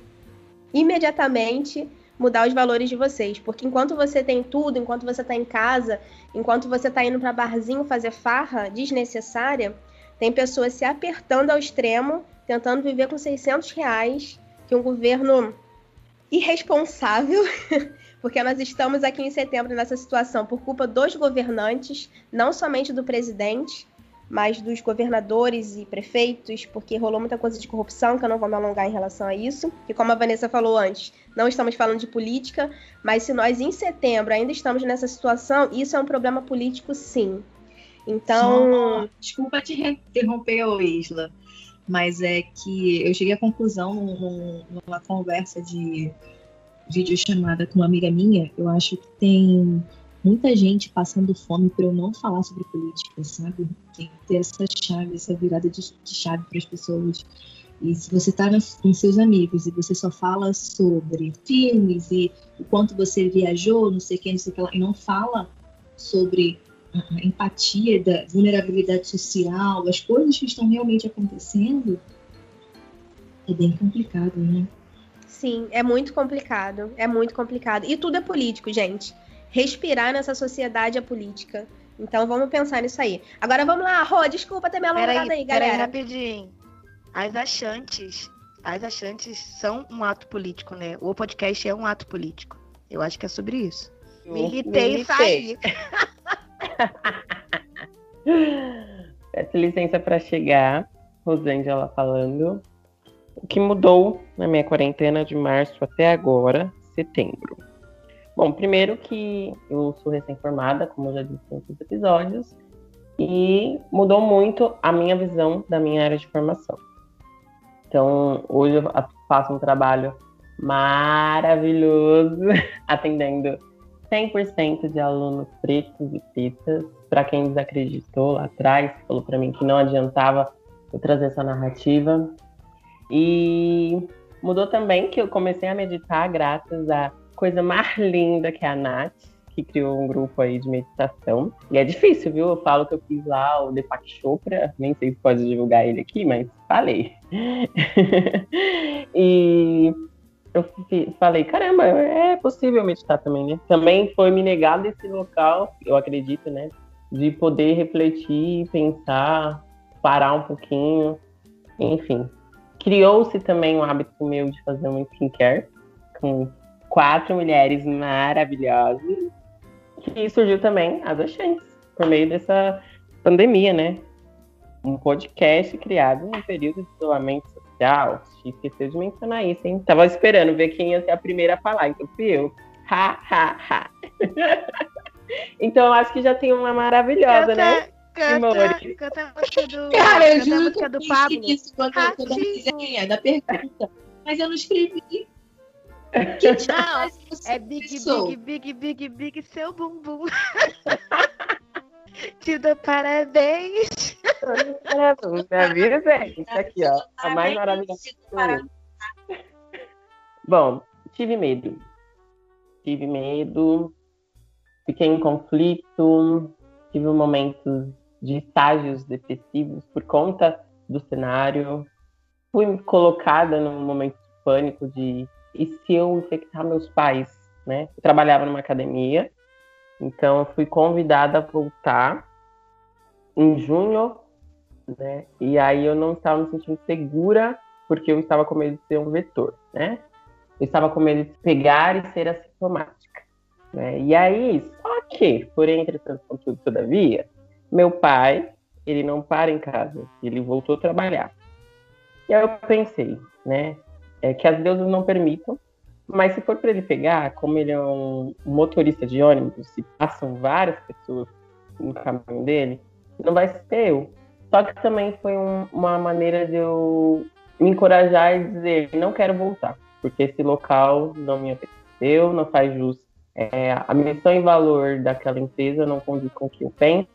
imediatamente mudar os valores de vocês, porque enquanto você tem tudo, enquanto você está em casa, enquanto você está indo para barzinho fazer farra desnecessária, tem pessoas se apertando ao extremo, tentando viver com 600 reais, que um governo irresponsável porque nós estamos aqui em setembro nessa situação por culpa dos governantes, não somente do presidente, mas dos governadores e prefeitos, porque rolou muita coisa de corrupção, que eu não vou me alongar em relação a isso. E como a Vanessa falou antes, não estamos falando de política, mas se nós em setembro ainda estamos nessa situação, isso é um problema político, sim. Então. Só, desculpa te interromper, Isla, mas é que eu cheguei à conclusão numa conversa de videochamada com uma amiga minha, eu acho que tem muita gente passando fome por eu não falar sobre política, sabe? Tem que ter essa chave, essa virada de, chave para as pessoas. E se você está com seus amigos e você só fala sobre filmes e o quanto você viajou, não sei o que, não sei o que lá, e não fala sobre a empatia da vulnerabilidade social, as coisas que estão realmente acontecendo, é bem complicado, né? Sim, é muito complicado. É muito complicado. E tudo é político, gente. Respirar nessa sociedade é política. Então vamos pensar nisso aí. Agora vamos lá, Rô, desculpa ter me alongado aí, galera. Peraí, rapidinho. As achantes, as achantes são um ato político, né? O podcast é um ato político. Eu acho que é sobre isso. Militei e saí. Peço licença para chegar. Rosângela falando o que mudou na minha quarentena de março até agora, setembro. Bom, primeiro que eu sou recém-formada, como eu já disse em outros episódios, e mudou muito a minha visão da minha área de formação. Então, hoje eu faço um trabalho maravilhoso atendendo 100% de alunos pretos e pretas. Para quem desacreditou lá atrás, falou para mim que não adiantava eu trazer essa narrativa. E mudou também que eu comecei a meditar graças à coisa mais linda que é a Nath, que criou um grupo aí de meditação. E é difícil, viu? Eu falo que eu fiz lá o Deepak Chopra, nem sei se pode divulgar ele aqui, mas falei. e eu falei, caramba, é possível meditar também, né? Também foi me negado esse local, eu acredito, né? De poder refletir, pensar, parar um pouquinho, enfim. Criou-se também um hábito meu de fazer um skincare com quatro mulheres maravilhosas, que surgiu também as Oxentes, por meio dessa pandemia, né? Um podcast criado em um período de isolamento social. Esqueceu de mencionar isso, hein? Tava esperando ver quem ia ser a primeira a falar, então fui eu. Ha, ha, ha. então eu acho que já tem uma maravilhosa, né? Canta, canta a música do, Cara, eu juro que do Pablo. Isso quando, eu da pergunta. Mas eu não escrevi. Que não, é big, big, big, big, big, seu bumbum. Te dou parabéns. Parabéns, minha vida isso aqui, ó. A mais maravilhosa. Bom, tive medo. Tive medo, fiquei em conflito, tive momentos de estágios depressivos por conta do cenário. Fui colocada num momento de pânico de e se eu infectar meus pais, né? Eu trabalhava numa academia, então fui convidada a voltar em junho, né? E aí eu não estava me sentindo segura porque eu estava com medo de ser um vetor, né? Eu estava com medo de pegar e ser assintomática. Né? E aí, só que, porém, entretanto, contudo, todavia, meu pai, ele não para em casa, ele voltou a trabalhar. E aí eu pensei, né, é que as deusas não permitam, mas se for para ele pegar, como ele é um motorista de ônibus e passam várias pessoas no caminho dele, não vai ser eu. Só que também foi um, uma maneira de eu me encorajar e dizer, não quero voltar, porque esse local não me apeteceu, não faz jus é, a missão e valor daquela empresa não condiz com o que eu penso,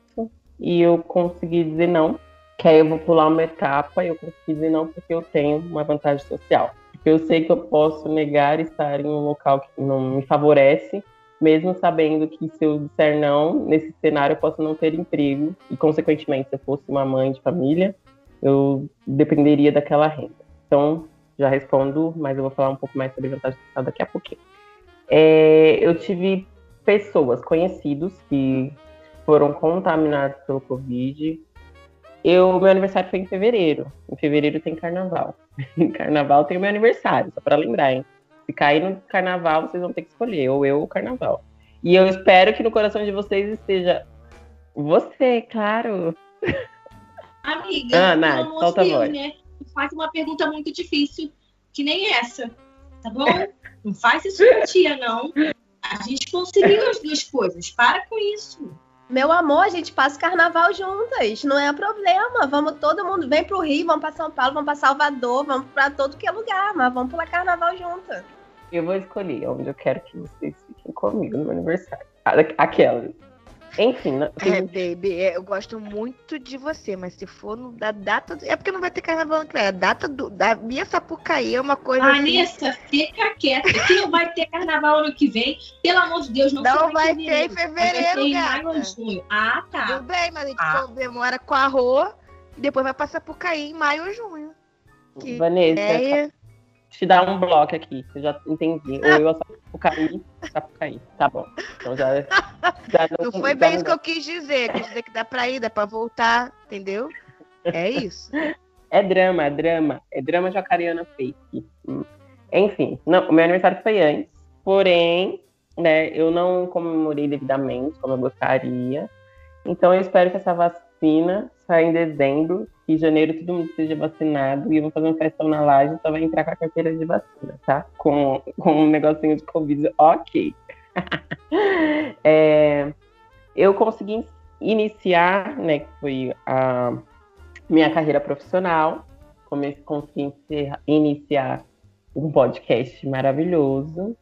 e eu consegui dizer não, que aí eu vou pular uma etapa e eu consegui dizer não porque eu tenho uma vantagem social. Porque eu sei que eu posso negar estar em um local que não me favorece, mesmo sabendo que se eu disser não, nesse cenário eu posso não ter emprego e, consequentemente, se eu fosse uma mãe de família, eu dependeria daquela renda. Então, já respondo, mas eu vou falar um pouco mais sobre vantagem social daqui a pouquinho. É, eu tive pessoas, conhecidos, que foram contaminados pelo Covid. Eu, meu aniversário foi em fevereiro. Em fevereiro tem carnaval. Em carnaval tem o meu aniversário, só para lembrar, hein? Se cair no carnaval, vocês vão ter que escolher, ou eu ou o carnaval. E eu espero que no coração de vocês esteja você, claro. Amiga, ah, Nath, solta a voz. Né? Faz uma pergunta muito difícil, que nem essa, tá bom? Não faz isso com tia, não. A gente conseguiu as duas coisas. Para com isso. Meu amor, a gente passa o carnaval juntas, não é problema. Vamos todo mundo, vem pro Rio, vamos para São Paulo, vamos para Salvador, vamos para todo que é lugar, mas vamos pular carnaval juntas. Eu vou escolher onde eu quero que vocês fiquem comigo no meu aniversário. Aquela. Enfim, tem... É, baby, é, eu gosto muito de você, mas se for no, da data. Do... É porque não vai ter carnaval ano A data do, da minha Sapucaí é uma coisa. Vanessa, assim... fica quieta. Que não vai ter carnaval ano que vem. Pelo amor de Deus, não Não vai ter em fevereiro. Vai ter maio ou junho. Ah, tá. Tudo bem, mas a gente ah. demora com a rua e depois vai passar por cair em maio ou junho. Que Vanessa, é te dar um bloco aqui, eu já entendi. Ou eu Sapucaí, Sapucaí. Tá bom. Então já. já não, não foi bem isso que eu quis dizer. Quis dizer que dá pra ir, dá pra voltar, entendeu? É isso. É drama, é drama. É drama jacariana fake. Enfim, não, o meu aniversário foi antes, porém, né, eu não comemorei devidamente como eu gostaria. Então eu espero que essa vacina saia em dezembro que em janeiro todo mundo seja vacinado e eu vou fazer uma festa na laje, só vai entrar com a carteira de vacina, tá? Com, com um negocinho de Covid, ok. é, eu consegui iniciar, né, que foi a minha carreira profissional, comecei, consegui iniciar um podcast maravilhoso,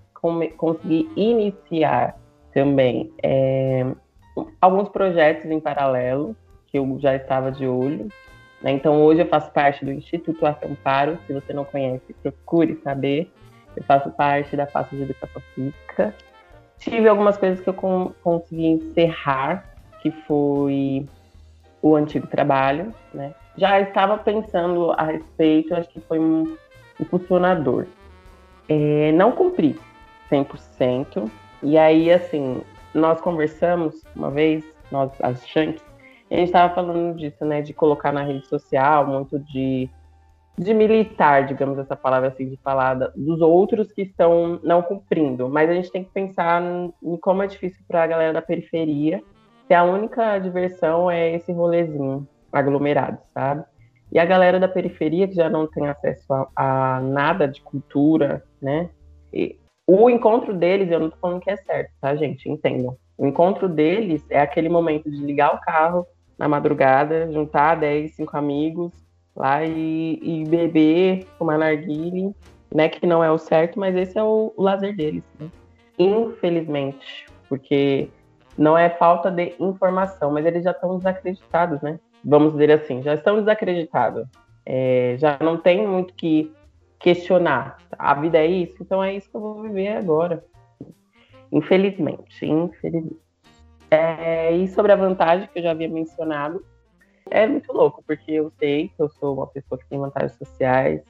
consegui iniciar também é, alguns projetos em paralelo, que eu já estava de olho. Né? Então, hoje eu faço parte do Instituto Acamparo. Se você não conhece, procure saber. Eu faço parte da faixa de educação física. Tive algumas coisas que eu consegui encerrar, que foi o antigo trabalho, né? Já estava pensando a respeito, acho que foi um impulsionador. É, não cumpri 100%. E aí, assim, nós conversamos uma vez, nós, as Shanks, a gente estava falando disso, né? De colocar na rede social, muito de, de militar, digamos essa palavra assim, de falar dos outros que estão não cumprindo. Mas a gente tem que pensar em como é difícil para a galera da periferia, se a única diversão é esse rolezinho aglomerado, sabe? E a galera da periferia que já não tem acesso a, a nada de cultura, né? E o encontro deles, eu não tô falando que é certo, tá, gente? Entendam. O encontro deles é aquele momento de ligar o carro, na madrugada, juntar 10, 5 amigos lá e, e beber, tomar narguile, né? Que não é o certo, mas esse é o, o lazer deles, né? Infelizmente, porque não é falta de informação, mas eles já estão desacreditados, né? Vamos dizer assim, já estão desacreditados. É, já não tem muito que questionar. A vida é isso, então é isso que eu vou viver agora. Infelizmente, infelizmente. É, e sobre a vantagem que eu já havia mencionado, é muito louco, porque eu sei que eu sou uma pessoa que tem vantagens sociais,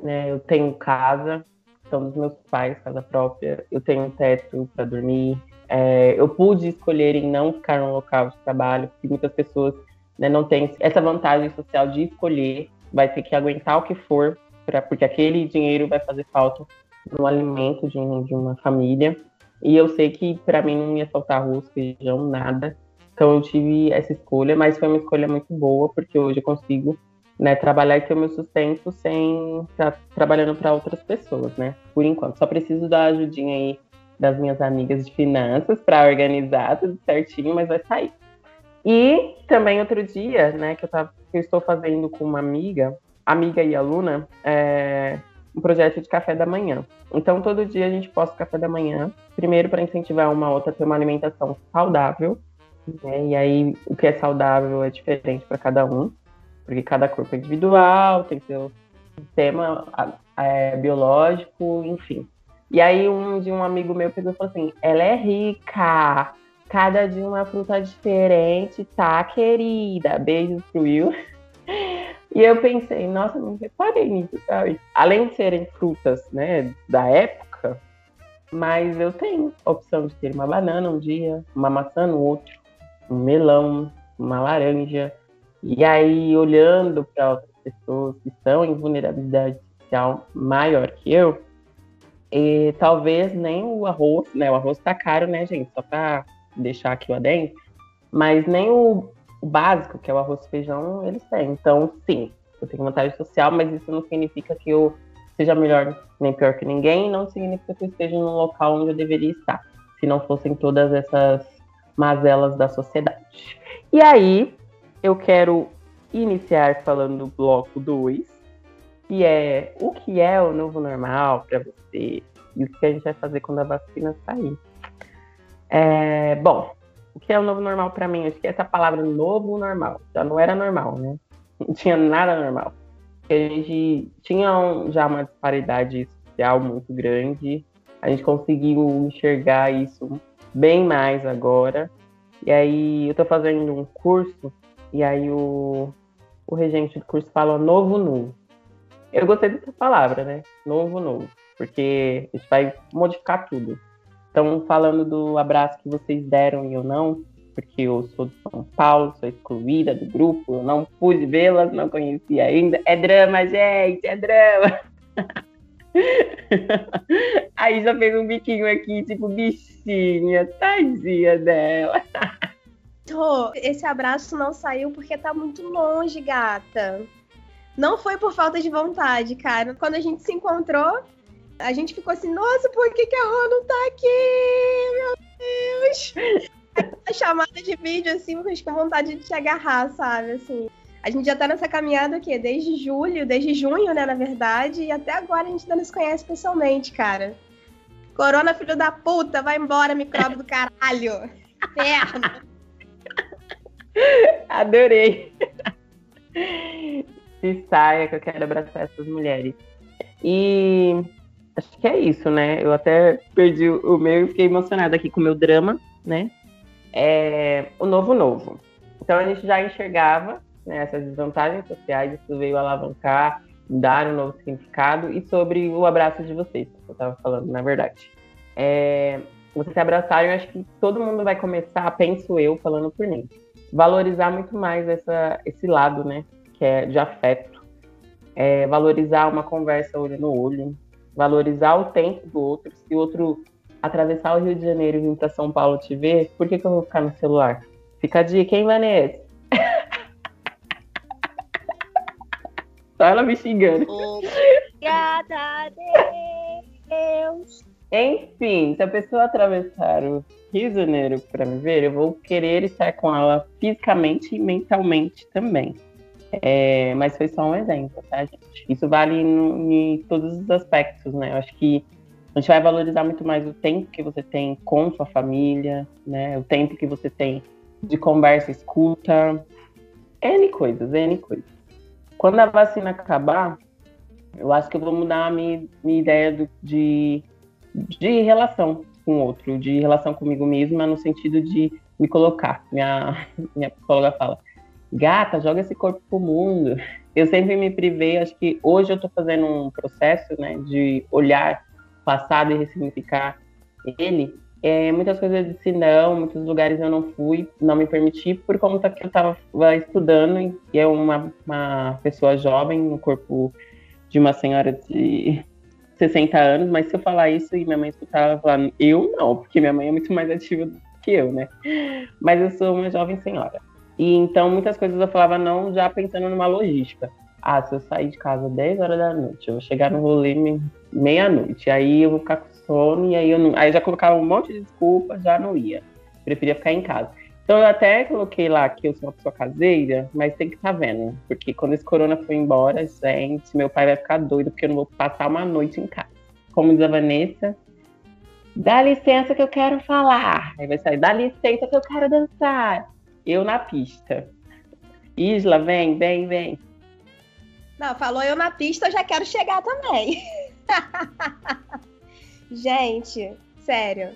né? Eu tenho casa, são dos meus pais, casa própria, eu tenho um teto para dormir. É, eu pude escolher em não ficar num local de trabalho, porque muitas pessoas né, não têm essa vantagem social de escolher, vai ter que aguentar o que for, pra, porque aquele dinheiro vai fazer falta no alimento de, um, de uma família. E eu sei que para mim não ia faltar arroz, feijão, nada. Então eu tive essa escolha, mas foi uma escolha muito boa, porque hoje eu consigo né, trabalhar e ter o meu sustento sem estar trabalhando para outras pessoas, né? Por enquanto. Só preciso da ajudinha aí das minhas amigas de finanças para organizar tudo certinho, mas vai sair. E também outro dia, né, que eu, tava, que eu estou fazendo com uma amiga, amiga e aluna, é, um projeto de café da manhã. Então, todo dia a gente posta café da manhã, primeiro para incentivar uma outra a ter uma alimentação saudável, né? E aí, o que é saudável é diferente para cada um, porque cada corpo é individual, tem seu sistema é, biológico, enfim. E aí, um de um amigo meu pegou e falou assim: ela é rica, cada dia uma fruta diferente, tá, querida? Beijos pro Will. E eu pensei, nossa, não reparei nisso, sabe? Além de serem frutas, né, da época, mas eu tenho a opção de ter uma banana um dia, uma maçã no outro, um melão, uma laranja. E aí, olhando para outras pessoas que estão em vulnerabilidade social maior que eu, e talvez nem o arroz, né? O arroz tá caro, né, gente? Só para deixar aqui o adentro. Mas nem o o básico, que é o arroz e feijão, eles têm. Então, sim, eu tenho vantagem social, mas isso não significa que eu seja melhor nem pior que ninguém, não significa que eu esteja no local onde eu deveria estar, se não fossem todas essas mazelas da sociedade. E aí, eu quero iniciar falando do bloco 2, que é o que é o novo normal para você e o que a gente vai fazer quando a vacina sair. É, bom, o que é o novo normal para mim? Acho que essa palavra novo normal já não era normal, né? Não tinha nada normal. A gente tinha um, já uma disparidade social muito grande. A gente conseguiu enxergar isso bem mais agora. E aí eu tô fazendo um curso e aí o, o regente do curso fala novo novo. Eu gostei dessa palavra, né? Novo novo. Porque a gente vai modificar tudo. Estão falando do abraço que vocês deram e eu não, porque eu sou de São Paulo, sou excluída do grupo, eu não pude vê-las, não conheci ainda. É drama, gente, é drama. Aí já fez um biquinho aqui, tipo, bichinha, tadinha dela. Tô, esse abraço não saiu porque tá muito longe, gata. Não foi por falta de vontade, cara. Quando a gente se encontrou, a gente ficou assim, nossa, por que, que a Rô não tá aqui? Meu Deus! chamada de vídeo, assim, com vontade de te agarrar, sabe? Assim. A gente já tá nessa caminhada aqui desde julho, desde junho, né, na verdade, e até agora a gente ainda não se conhece pessoalmente, cara. Corona, filho da puta, vai embora, micróbio do caralho. Inferno. Adorei. Se saia que eu quero abraçar essas mulheres. E acho que é isso, né? Eu até perdi o meu e fiquei emocionada aqui com o meu drama, né? É, o novo novo. Então a gente já enxergava né, essas desvantagens sociais, isso veio alavancar, dar um novo significado, e sobre o abraço de vocês, que eu estava falando, na verdade. É, vocês se abraçarem, eu acho que todo mundo vai começar, penso eu, falando por mim, valorizar muito mais essa, esse lado, né, que é de afeto, é, valorizar uma conversa olho no olho, valorizar o tempo do outro, se o outro atravessar o Rio de Janeiro e vir para São Paulo te ver, por que, que eu vou ficar no celular? Fica a dica, hein, Vanessa? Só ela me xingando. Obrigada, Deus. Enfim, se a pessoa atravessar o Rio de Janeiro para me ver, eu vou querer estar com ela fisicamente e mentalmente também. É, mas foi só um exemplo, tá, gente? Isso vale em todos os aspectos, né? Eu acho que a gente vai valorizar muito mais o tempo que você tem com sua família, né? O tempo que você tem de conversa, escuta, N coisas, N coisas. Quando a vacina acabar, eu acho que eu vou mudar a minha, minha ideia do, de, de relação com o outro, de relação comigo mesma, no sentido de me colocar. Minha, minha psicóloga fala, gata, joga esse corpo pro mundo. Eu sempre me privei, acho que hoje eu tô fazendo um processo, né, de olhar passado e ressignificar ele, é, muitas coisas eu disse não, muitos lugares eu não fui, não me permiti, por conta que eu estava estudando e é uma, uma pessoa jovem, no corpo de uma senhora de 60 anos, mas se eu falar isso e minha mãe escutar, ela falar, eu não, porque minha mãe é muito mais ativa do que eu, né? Mas eu sou uma jovem senhora. E então muitas coisas eu falava não já pensando numa logística. Ah, se eu sair de casa 10 horas da noite, eu vou chegar no rolê meia-noite, aí eu vou ficar com sono, e aí eu, não, aí já colocava um monte de desculpa, já não ia. Preferia ficar em casa. Então eu até coloquei lá que eu sou uma pessoa caseira, mas tem que estar tá vendo. Porque quando esse corona foi embora, gente, meu pai vai ficar doido porque eu não vou passar uma noite em casa. Como diz a Vanessa, dá licença que eu quero falar. Aí vai sair, dá licença que eu quero dançar. Eu na pista. Isla, vem, vem, vem. Não, falou eu na pista, eu já quero chegar também. Gente, sério.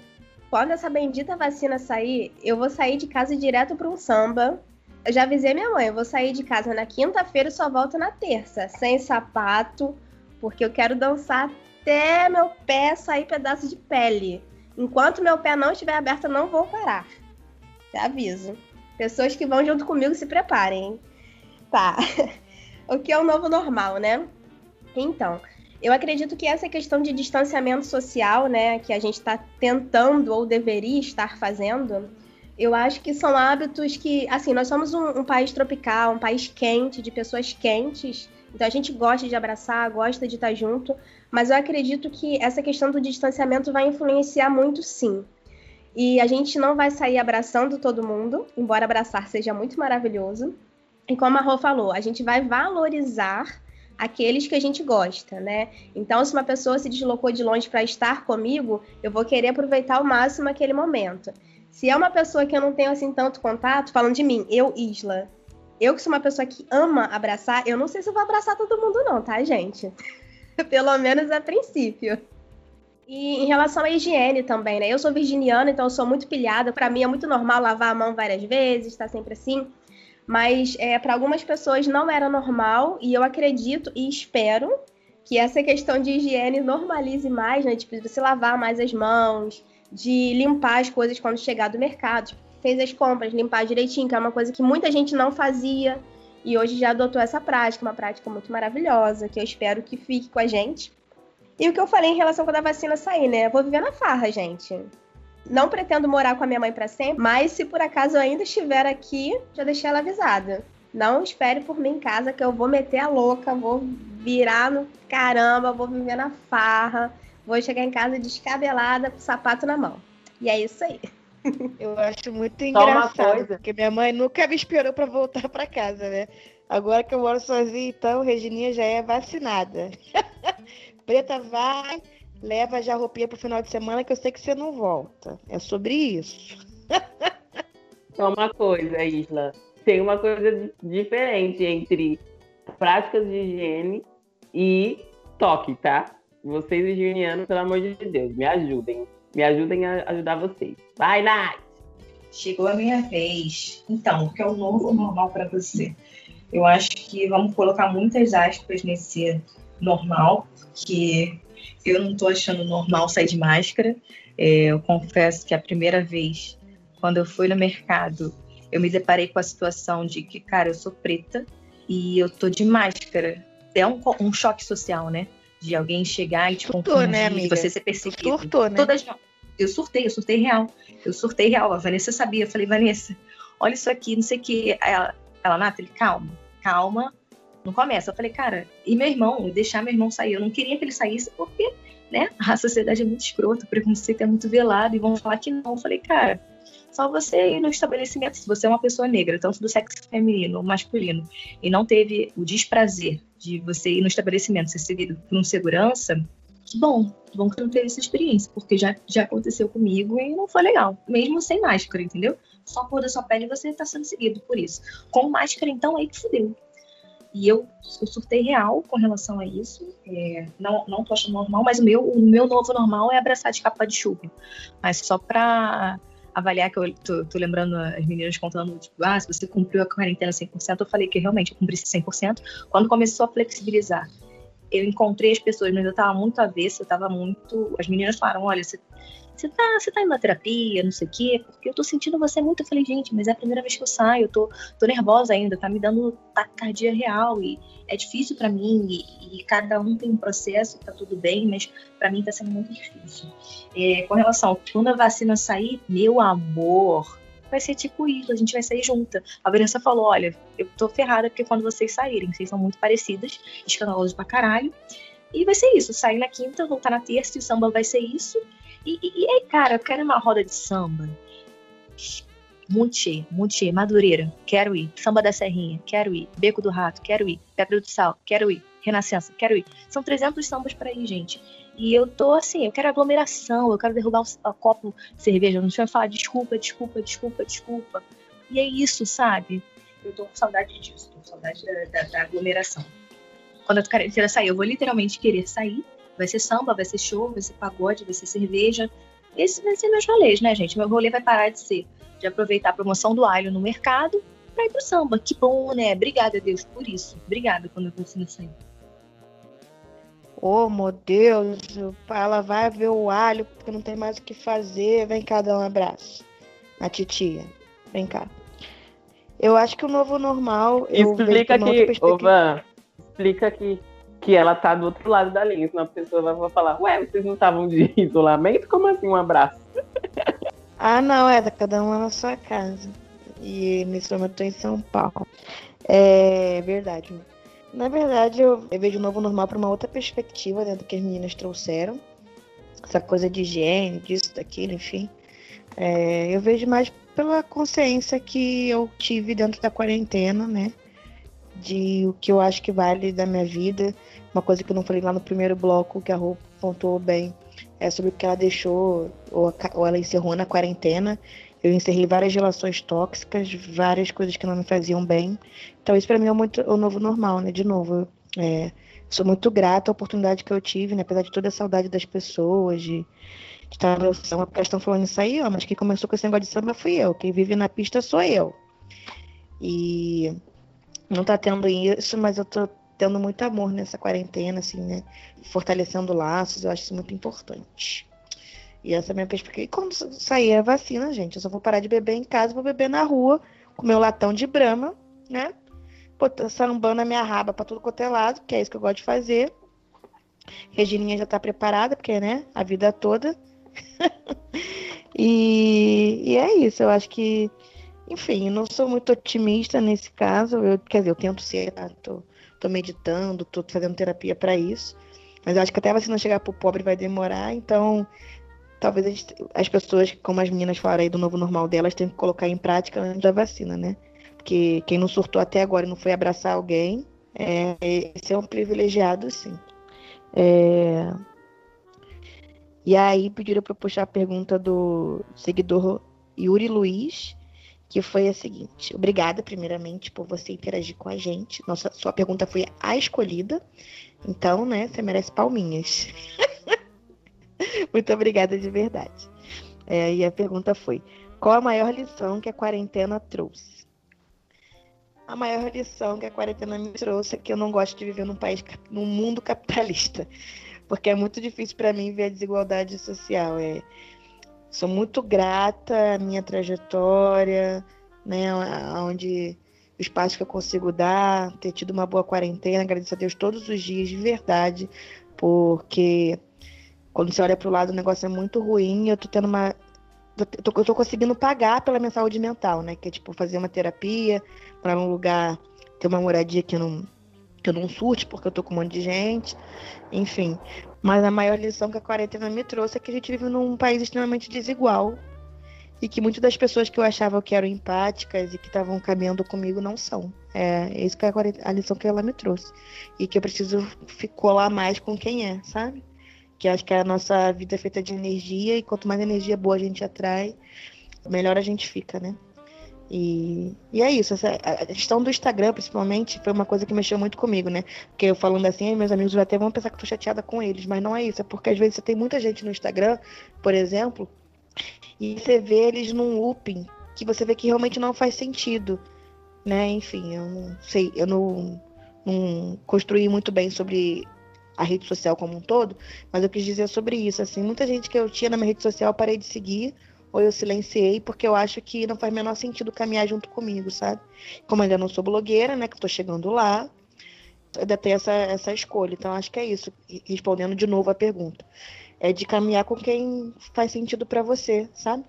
Quando essa bendita vacina sair, eu vou sair de casa direto para um samba. Eu já avisei minha mãe, eu vou sair de casa na quinta-feira e só volto na terça, sem sapato, porque eu quero dançar até meu pé sair pedaço de pele. Enquanto meu pé não estiver aberto, eu não vou parar. Já aviso. Pessoas que vão junto comigo se preparem. Tá. o que é o novo normal, né? Então, eu acredito que essa questão de distanciamento social, né, que a gente está tentando ou deveria estar fazendo, eu acho que são hábitos que, assim, nós somos um, um, país tropical, um país quente, de pessoas quentes, então a gente gosta de abraçar, gosta de estar junto, mas eu acredito que essa questão do distanciamento vai influenciar muito, sim. E a gente não vai sair abraçando todo mundo, embora abraçar seja muito maravilhoso. E como a Rô falou, a gente vai valorizar aqueles que a gente gosta, né? Então, se uma pessoa se deslocou de longe para estar comigo, eu vou querer aproveitar ao máximo aquele momento. Se é uma pessoa que eu não tenho assim tanto contato, falando de mim, eu, Isla, eu que sou uma pessoa que ama abraçar, eu não sei se eu vou abraçar todo mundo não, tá, gente? Pelo menos a princípio. E em relação à higiene também, né? Eu sou virginiana, então eu sou muito pilhada. Para mim é muito normal lavar a mão várias vezes, tá sempre assim mas é, para algumas pessoas não era normal e eu acredito e espero que essa questão de higiene normalize mais, né? Tipo, de você lavar mais as mãos, de limpar as coisas quando chegar do mercado, tipo, fez as compras, limpar direitinho, que é uma coisa que muita gente não fazia e hoje já adotou essa prática, uma prática muito maravilhosa, que eu espero que fique com a gente. E o que eu falei em relação quando a vacina sair, né? Eu vou viver na farra, gente. Não pretendo morar com a minha mãe para sempre, mas se por acaso eu ainda estiver aqui, já deixei ela avisada. Não espere por mim em casa que eu vou meter a louca, vou virar no caramba, vou viver na farra, vou chegar em casa descabelada com o sapato na mão. E é isso aí. Eu acho muito engraçado, porque minha mãe nunca me esperou para voltar para casa, né? Agora que eu moro sozinha, então, Regininha já é vacinada. Preta vai, leva já a roupinha pro final de semana que eu sei que você não volta. É sobre isso. Só uma coisa, Isla. Tem uma coisa diferente entre práticas de higiene e toque, tá? Vocês higienianos, pelo amor de Deus, me ajudem. Me ajudem a ajudar vocês. Vai, Nath! Chegou a minha vez. Então, o que é o novo normal para você? Eu acho que vamos colocar muitas aspas nesse normal, que eu não estou achando normal sair de máscara. É, eu confesso que a primeira vez, quando eu fui no mercado, eu me deparei com a situação de que, cara, eu sou preta e eu tô de máscara. É um, um choque social, né? De alguém chegar e te Surtou, confundir, né, amiga? você ser perseguido. Surtou, né? Todas, eu surtei, eu surtei real. Eu surtei real. A Vanessa sabia. Eu falei, Vanessa, olha isso aqui, não sei o que. Ela, ela Nathalie, calma, calma. Não começa. Eu falei, cara, e meu irmão, deixar meu irmão sair. Eu não queria que ele saísse porque, né, a sociedade é muito escrota, o preconceito é muito velado e vão falar que não. Eu falei, cara, só você ir no estabelecimento, se você é uma pessoa negra, tanto do sexo feminino ou masculino, e não teve o desprazer de você ir no estabelecimento ser seguido por um segurança, que bom, que bom que eu não teve essa experiência, porque já, já aconteceu comigo e não foi legal, mesmo sem máscara, entendeu? Só por da sua pele você está sendo seguido por isso. Com máscara, então, aí que fudeu. E eu, eu surtei real com relação a isso. É, não, não tô achando normal, mas o meu, o meu novo normal é abraçar de capa de chuva. Mas só pra avaliar, que eu tô, tô, lembrando as meninas contando, tipo, ah, se você cumpriu a quarentena 100%, eu falei que realmente eu cumpri 100%. Quando começou a flexibilizar eu encontrei as pessoas, mas eu tava muito avessa, eu tava muito. As meninas falaram: olha, você, você, tá, você tá indo na terapia, não sei o quê, porque eu tô sentindo você muito. Eu falei: gente, mas é a primeira vez que eu saio, eu tô, tô nervosa ainda, tá me dando taquicardia real e é difícil para mim. E, e, cada um tem um processo, tá tudo bem, mas para mim tá sendo muito difícil. É, com relação quando a vacina sair, meu amor, vai ser tipo isso, a gente vai sair junta. A Vanessa falou: olha, eu tô ferrada porque quando vocês saírem, vocês são muito parecidas, escandalosas pra caralho. E vai ser isso, sair na quinta, voltar na terça e o samba vai ser isso. E, e, aí, cara, eu quero uma roda de samba. Muito cheia. Madureira, quero ir. Samba da Serrinha, quero ir. Beco do Rato, quero ir. Pedra do Sal, quero ir. Renascença, quero ir. São 300 sambas para ir, gente. E eu tô assim, eu quero aglomeração, eu quero derrubar o, copo de cerveja chão e falar desculpa, desculpa, desculpa, desculpa. E é isso, sabe? Eu tô com saudade disso, tô com saudade da, da, da aglomeração. Quando a quarentena sair, eu vou literalmente querer sair. Vai ser samba, vai ser show, vai ser pagode, vai ser cerveja. Esse vai ser meus rolês, né, gente? Meu rolê vai parar de ser de aproveitar a promoção do alho no mercado para ir pro samba. Que bom, né? Obrigada, Deus, por isso. Obrigada quando eu consigo sair. Oh, meu Deus, ela vai ver o alho porque não tem mais o que fazer. Vem cá dar um abraço. A titia. Vem cá. Eu acho que o novo normal. Explica que. Ô, Van, explica que, que ela tá do outro lado da linha. Senão a pessoa vai falar: Ué, vocês não estavam de isolamento? Como assim um abraço? ah, não, é, cada uma na sua casa. E nesse momento eu tô em São Paulo. É verdade. Na verdade, eu, eu vejo o novo normal para uma outra perspectiva né, do que as meninas trouxeram. Essa coisa de higiene, disso, daquilo, enfim. É, eu vejo mais pela consciência que eu tive dentro da quarentena, né? De o que eu acho que vale da minha vida. Uma coisa que eu não falei lá no primeiro bloco, que a Rô pontuou bem, é sobre o que ela deixou, ou, ou ela encerrou na quarentena. Eu encerrei várias relações tóxicas, várias coisas que não me faziam bem. Então, isso para mim é muito o novo normal, né? De novo, é, sou muito grata à oportunidade que eu tive, né? Apesar de toda a saudade das pessoas, de, de na samba, porque estão falando isso aí, ó, mas quem começou com esse negócio de samba fui eu. Quem vive na pista sou eu. E não tá tendo isso, mas eu tô tendo muito amor nessa quarentena, assim, né? Fortalecendo laços, eu acho isso muito importante. E essa é a minha perspectiva. E quando sair a vacina, gente, eu só vou parar de beber em casa, vou beber na rua, com meu latão de brama, né? Botar sambando na minha raba pra tudo quanto é lado, que é isso que eu gosto de fazer. Regininha já tá preparada, porque, né, a vida toda. e, e é isso, eu acho que, enfim, não sou muito otimista nesse caso. Eu, quer dizer, eu tento ser, tá? tô, tô meditando, tô fazendo terapia para isso. Mas eu acho que até a vacina chegar pro pobre vai demorar, então talvez gente, as pessoas, como as meninas falaram aí do novo normal delas, tenham que colocar em prática antes da vacina, né? Porque quem não surtou até agora e não foi abraçar alguém, é, esse é um privilegiado, sim. É... E aí pediram para puxar a pergunta do seguidor Yuri Luiz, que foi a seguinte: obrigada, primeiramente, por você interagir com a gente. Nossa, sua pergunta foi a escolhida. Então, né, você merece palminhas. Muito obrigada de verdade. É, e a pergunta foi: qual a maior lição que a quarentena trouxe? A maior lição que a quarentena me trouxe é que eu não gosto de viver num país, num mundo capitalista, porque é muito difícil para mim ver a desigualdade social. É, sou muito grata à minha trajetória, né, onde o espaço que eu consigo dar, ter tido uma boa quarentena, agradeço a Deus todos os dias, de verdade, porque quando você olha para o lado, o negócio é muito ruim. Eu tô tendo uma. Eu tô, tô conseguindo pagar pela minha saúde mental, né? Que é tipo fazer uma terapia, para um lugar, ter uma moradia que eu não, que eu não surte, porque eu tô com um monte de gente. Enfim. Mas a maior lição que a quarentena me trouxe é que a gente vive num país extremamente desigual. E que muitas das pessoas que eu achava que eram empáticas e que estavam caminhando comigo não são. É, isso que é a lição que ela me trouxe. E que eu preciso colar mais com quem é, sabe? que acho que a nossa vida é feita de energia e quanto mais energia boa a gente atrai, melhor a gente fica, né? E, e é isso, essa, a questão do Instagram, principalmente, foi uma coisa que mexeu muito comigo, né? Porque eu falando assim, meus amigos até vão pensar que eu tô chateada com eles, mas não é isso, é porque às vezes você tem muita gente no Instagram, por exemplo, e você vê eles num looping que você vê que realmente não faz sentido, né? Enfim, eu não sei, eu não, não construí muito bem sobre a rede social como um todo, mas eu quis dizer sobre isso, assim, muita gente que eu tinha na minha rede social eu parei de seguir ou eu silenciei porque eu acho que não faz menor sentido caminhar junto comigo, sabe? Como ainda não sou blogueira, né, que estou chegando lá, ainda tem essa, essa escolha. Então acho que é isso, respondendo de novo a pergunta. É de caminhar com quem faz sentido para você, sabe?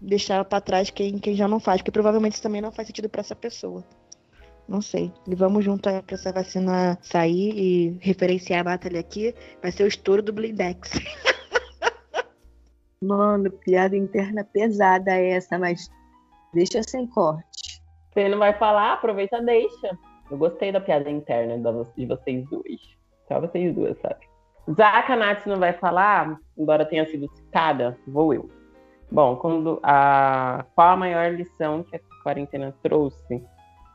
Deixar para trás quem, quem já não faz, porque provavelmente isso também não faz sentido para essa pessoa. Não sei. E vamos junto pra essa vacina sair e referenciar a Nathalie aqui. Vai ser o estouro do Blindex. Mano, piada interna pesada essa, mas deixa sem corte. Você não vai falar, aproveita, deixa. Eu gostei da piada interna de vocês duas. Só vocês duas, sabe? Já que a Nath não vai falar, embora tenha sido citada, vou eu. Bom, quando a, qual a maior lição que a quarentena trouxe?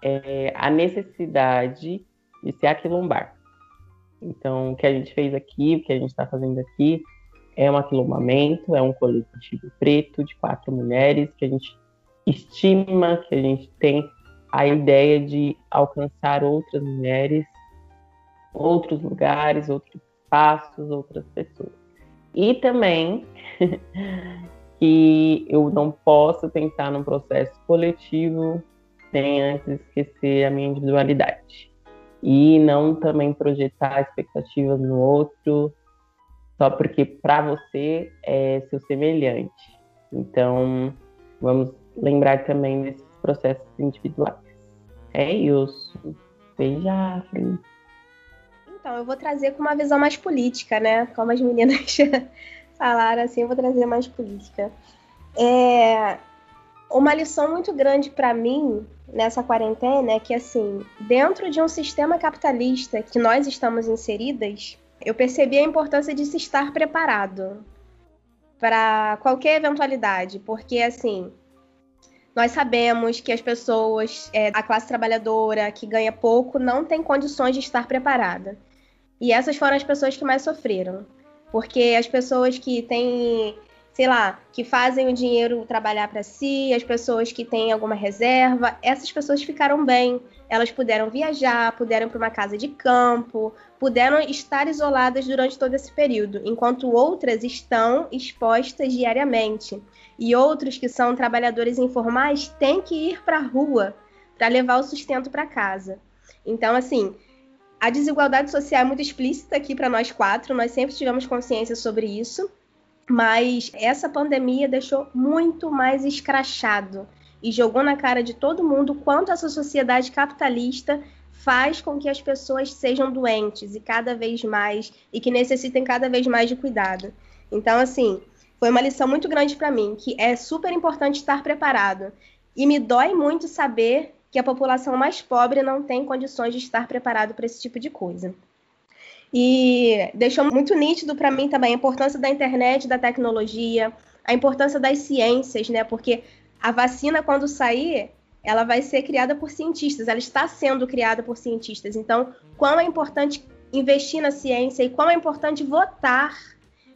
é, a necessidade de se aquilombar. Então, o que a gente fez aqui, o que a gente está fazendo aqui, é um aquilombamento, é um coletivo preto de quatro mulheres que a gente estima, que a gente tem a ideia de alcançar outras mulheres, outros lugares, outros espaços, outras pessoas. E também que eu não posso pensar num processo coletivo sem antes esquecer a minha individualidade. E não também projetar expectativas no outro só porque para você é seu semelhante. Então, vamos lembrar também desses processos individuais. É isso. Beija, Então, eu vou trazer com uma visão mais política, né? Como as meninas falaram assim, eu vou trazer mais política. É, uma lição muito grande para mim nessa quarentena é que, assim, dentro de um sistema capitalista que nós estamos inseridas, eu percebi a importância de se estar preparado para qualquer eventualidade, porque, assim, nós sabemos que as pessoas, é, a classe trabalhadora que ganha pouco, não tem condições de estar preparada. E essas foram as pessoas que mais sofreram. Porque as pessoas que têm sei lá, que fazem o dinheiro trabalhar para si, as pessoas que têm alguma reserva, essas pessoas ficaram bem. Elas puderam viajar, puderam para uma casa de campo, puderam estar isoladas durante todo esse período, enquanto outras estão expostas diariamente. E outros que são trabalhadores informais têm que ir para a rua para levar o sustento para casa. Então, assim, a desigualdade social é muito explícita aqui para nós quatro, nós sempre tivemos consciência sobre isso mas essa pandemia deixou muito mais escrachado e jogou na cara de todo mundo quanto essa sociedade capitalista faz com que as pessoas sejam doentes e cada vez mais e que necessitem cada vez mais de cuidado. Então, assim, foi uma lição muito grande para mim, que é super importante estar preparado. E me dói muito saber que a população mais pobre não tem condições de estar preparado para esse tipo de coisa. E deixou muito nítido para mim também a importância da internet, da tecnologia, a importância das ciências, né? Porque a vacina, quando sair, ela vai ser criada por cientistas, ela está sendo criada por cientistas. Então, quão é importante investir na ciência e quão é importante votar,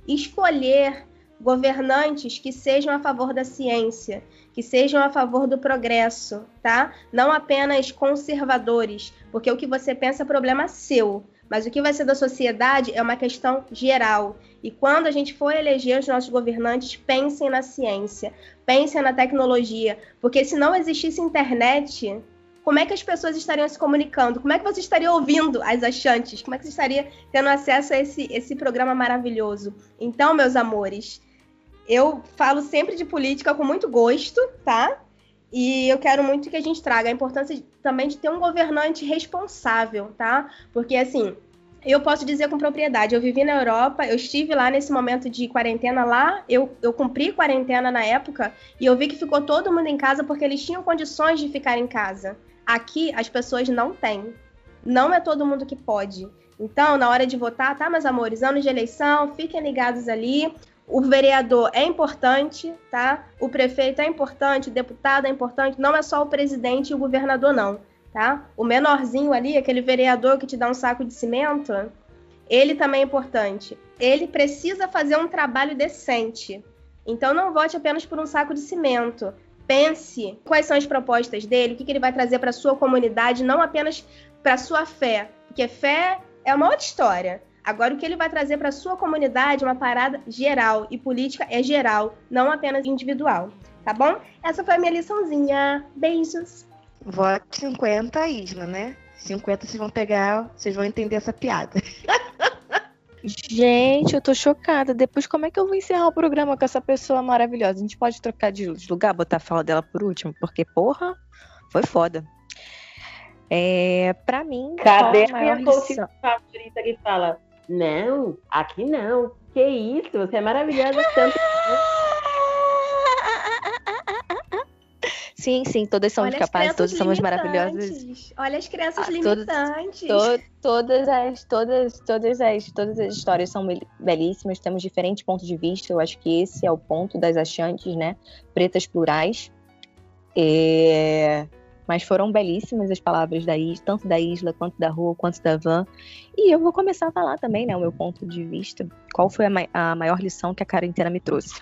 escolher governantes que sejam a favor da ciência, que sejam a favor do progresso, tá? Não apenas conservadores, porque o que você pensa é problema seu, mas o que vai ser da sociedade é uma questão geral. E quando a gente for eleger os nossos governantes, pensem na ciência, pensem na tecnologia, porque se não existisse internet, como é que as pessoas estariam se comunicando? Como é que você estaria ouvindo as achantes? Como é que você estaria tendo acesso a esse, esse programa maravilhoso? Então, meus amores, eu falo sempre de política com muito gosto, tá? E eu quero muito que a gente traga a importância de, também de ter um governante responsável, tá? Porque, assim, eu posso dizer com propriedade, eu vivi na Europa, eu estive lá nesse momento de quarentena lá, eu, eu cumpri quarentena na época, e eu vi que ficou todo mundo em casa porque eles tinham condições de ficar em casa. Aqui, as pessoas não têm. Não é todo mundo que pode. Então, na hora de votar, tá, meus amores? Anos de eleição, fiquem ligados ali. O vereador é importante, tá? O prefeito é importante, o deputado é importante, não é só o presidente e o governador, não, tá? O menorzinho ali, aquele vereador que te dá um saco de cimento, ele também é importante. Ele precisa fazer um trabalho decente. Então não vote apenas por um saco de cimento. Pense quais são as propostas dele, o que, ele vai trazer para sua comunidade, não apenas para sua fé, porque fé é uma outra história. Agora, o que ele vai trazer para sua comunidade é uma parada geral. E política é geral, não apenas individual. Tá bom? Essa foi a minha liçãozinha. Beijos. Vote 50 Isla, né? 50 vocês vão pegar, vocês vão entender essa piada. Gente, eu tô chocada. Depois, como é que eu vou encerrar o programa com essa pessoa maravilhosa? A gente pode trocar de lugar, botar a fala dela por último? Porque, porra, foi foda. É, pra mim, Cadê a minha favorita que fala não, aqui não. Que isso? Você é maravilhosa tanto. Sim, sim, todas somos Olha capazes, todas somos maravilhosas. Olha as crianças ah, limitantes. to, todas as, todas, todas as, todas as histórias são belíssimas, temos diferentes pontos de vista. Eu acho que esse é o ponto das achantes, né? Pretas plurais. É... Mas foram belíssimas as palavras da Isla, tanto da Isla, quanto da Rua, quanto da Van. E eu vou começar a falar também, né, o meu ponto de vista. Qual foi a, ma a maior lição que a quarentena me trouxe?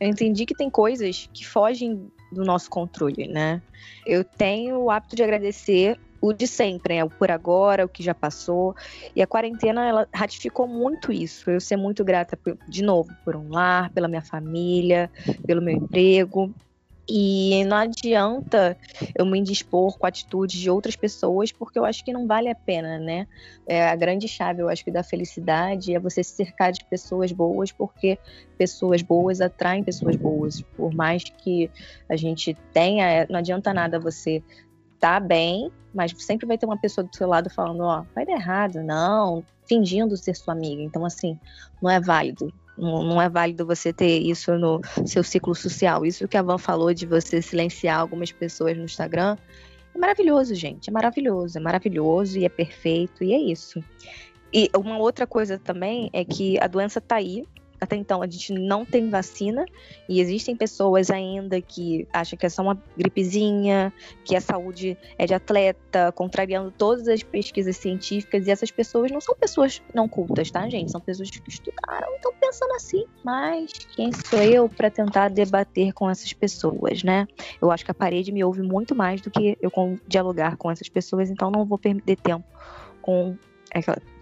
Eu entendi que tem coisas que fogem do nosso controle, né? Eu tenho o hábito de agradecer o de sempre, né? O por agora, o que já passou. E a quarentena, ela ratificou muito isso. Eu ser muito grata, de novo, por um lar, pela minha família, pelo meu emprego. E não adianta eu me indispor com atitudes de outras pessoas, porque eu acho que não vale a pena, né? É a grande chave, eu acho que da felicidade é você se cercar de pessoas boas, porque pessoas boas atraem pessoas boas. Por mais que a gente tenha, é, não adianta nada você tá bem, mas sempre vai ter uma pessoa do seu lado falando, ó, vai dar errado, não, fingindo ser sua amiga. Então, assim, não é válido. Não, é válido você ter isso no seu ciclo social. Isso que a Van falou de você silenciar algumas pessoas no Instagram é maravilhoso, gente. É maravilhoso, é maravilhoso e é perfeito e é isso. E uma outra coisa também é que a doença tá aí, até então a gente não tem vacina e existem pessoas ainda que acham que é só uma gripezinha, que a saúde é de atleta, contrariando todas as pesquisas científicas. E essas pessoas não são pessoas não cultas, tá, gente? São pessoas que estudaram e estão pensando assim. Mas quem sou eu para tentar debater com essas pessoas, né? Eu acho que a parede me ouve muito mais do que eu dialogar com essas pessoas, então não vou perder tempo com.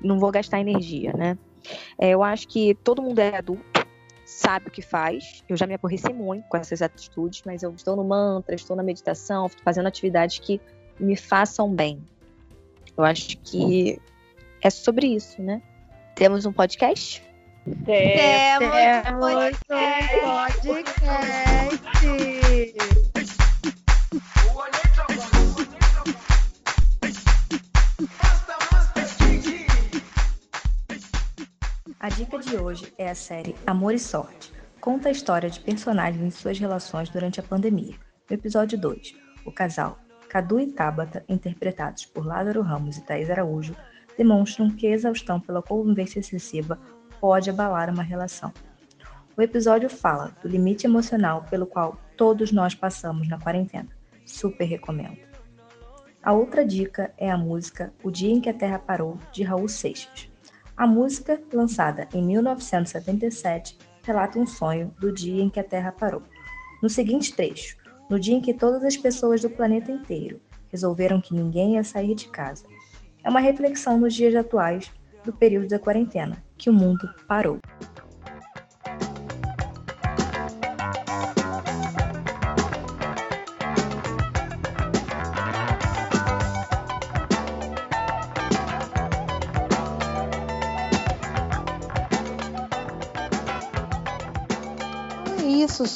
Não vou gastar energia, né? É, eu acho que todo mundo é adulto, sabe o que faz. Eu já me aborreci muito com essas atitudes, mas eu estou no mantra, estou na meditação, fazendo atividades que me façam bem. Eu acho que é sobre isso, né? Temos um podcast? Temos, Temos um podcast. De hoje é a série Amor e Sorte. Conta a história de personagens e suas relações durante a pandemia. No episódio 2, o casal Cadu e Tabata, interpretados por Lázaro Ramos e Thaís Araújo, demonstram que a exaustão pela convivência excessiva pode abalar uma relação. O episódio fala do limite emocional pelo qual todos nós passamos na quarentena. Super recomendo. A outra dica é a música O Dia em que a Terra Parou, de Raul Seixas. A música, lançada em 1977, relata um sonho do dia em que a Terra parou. No seguinte trecho, no dia em que todas as pessoas do planeta inteiro resolveram que ninguém ia sair de casa. É uma reflexão nos dias atuais do período da quarentena, que o mundo parou.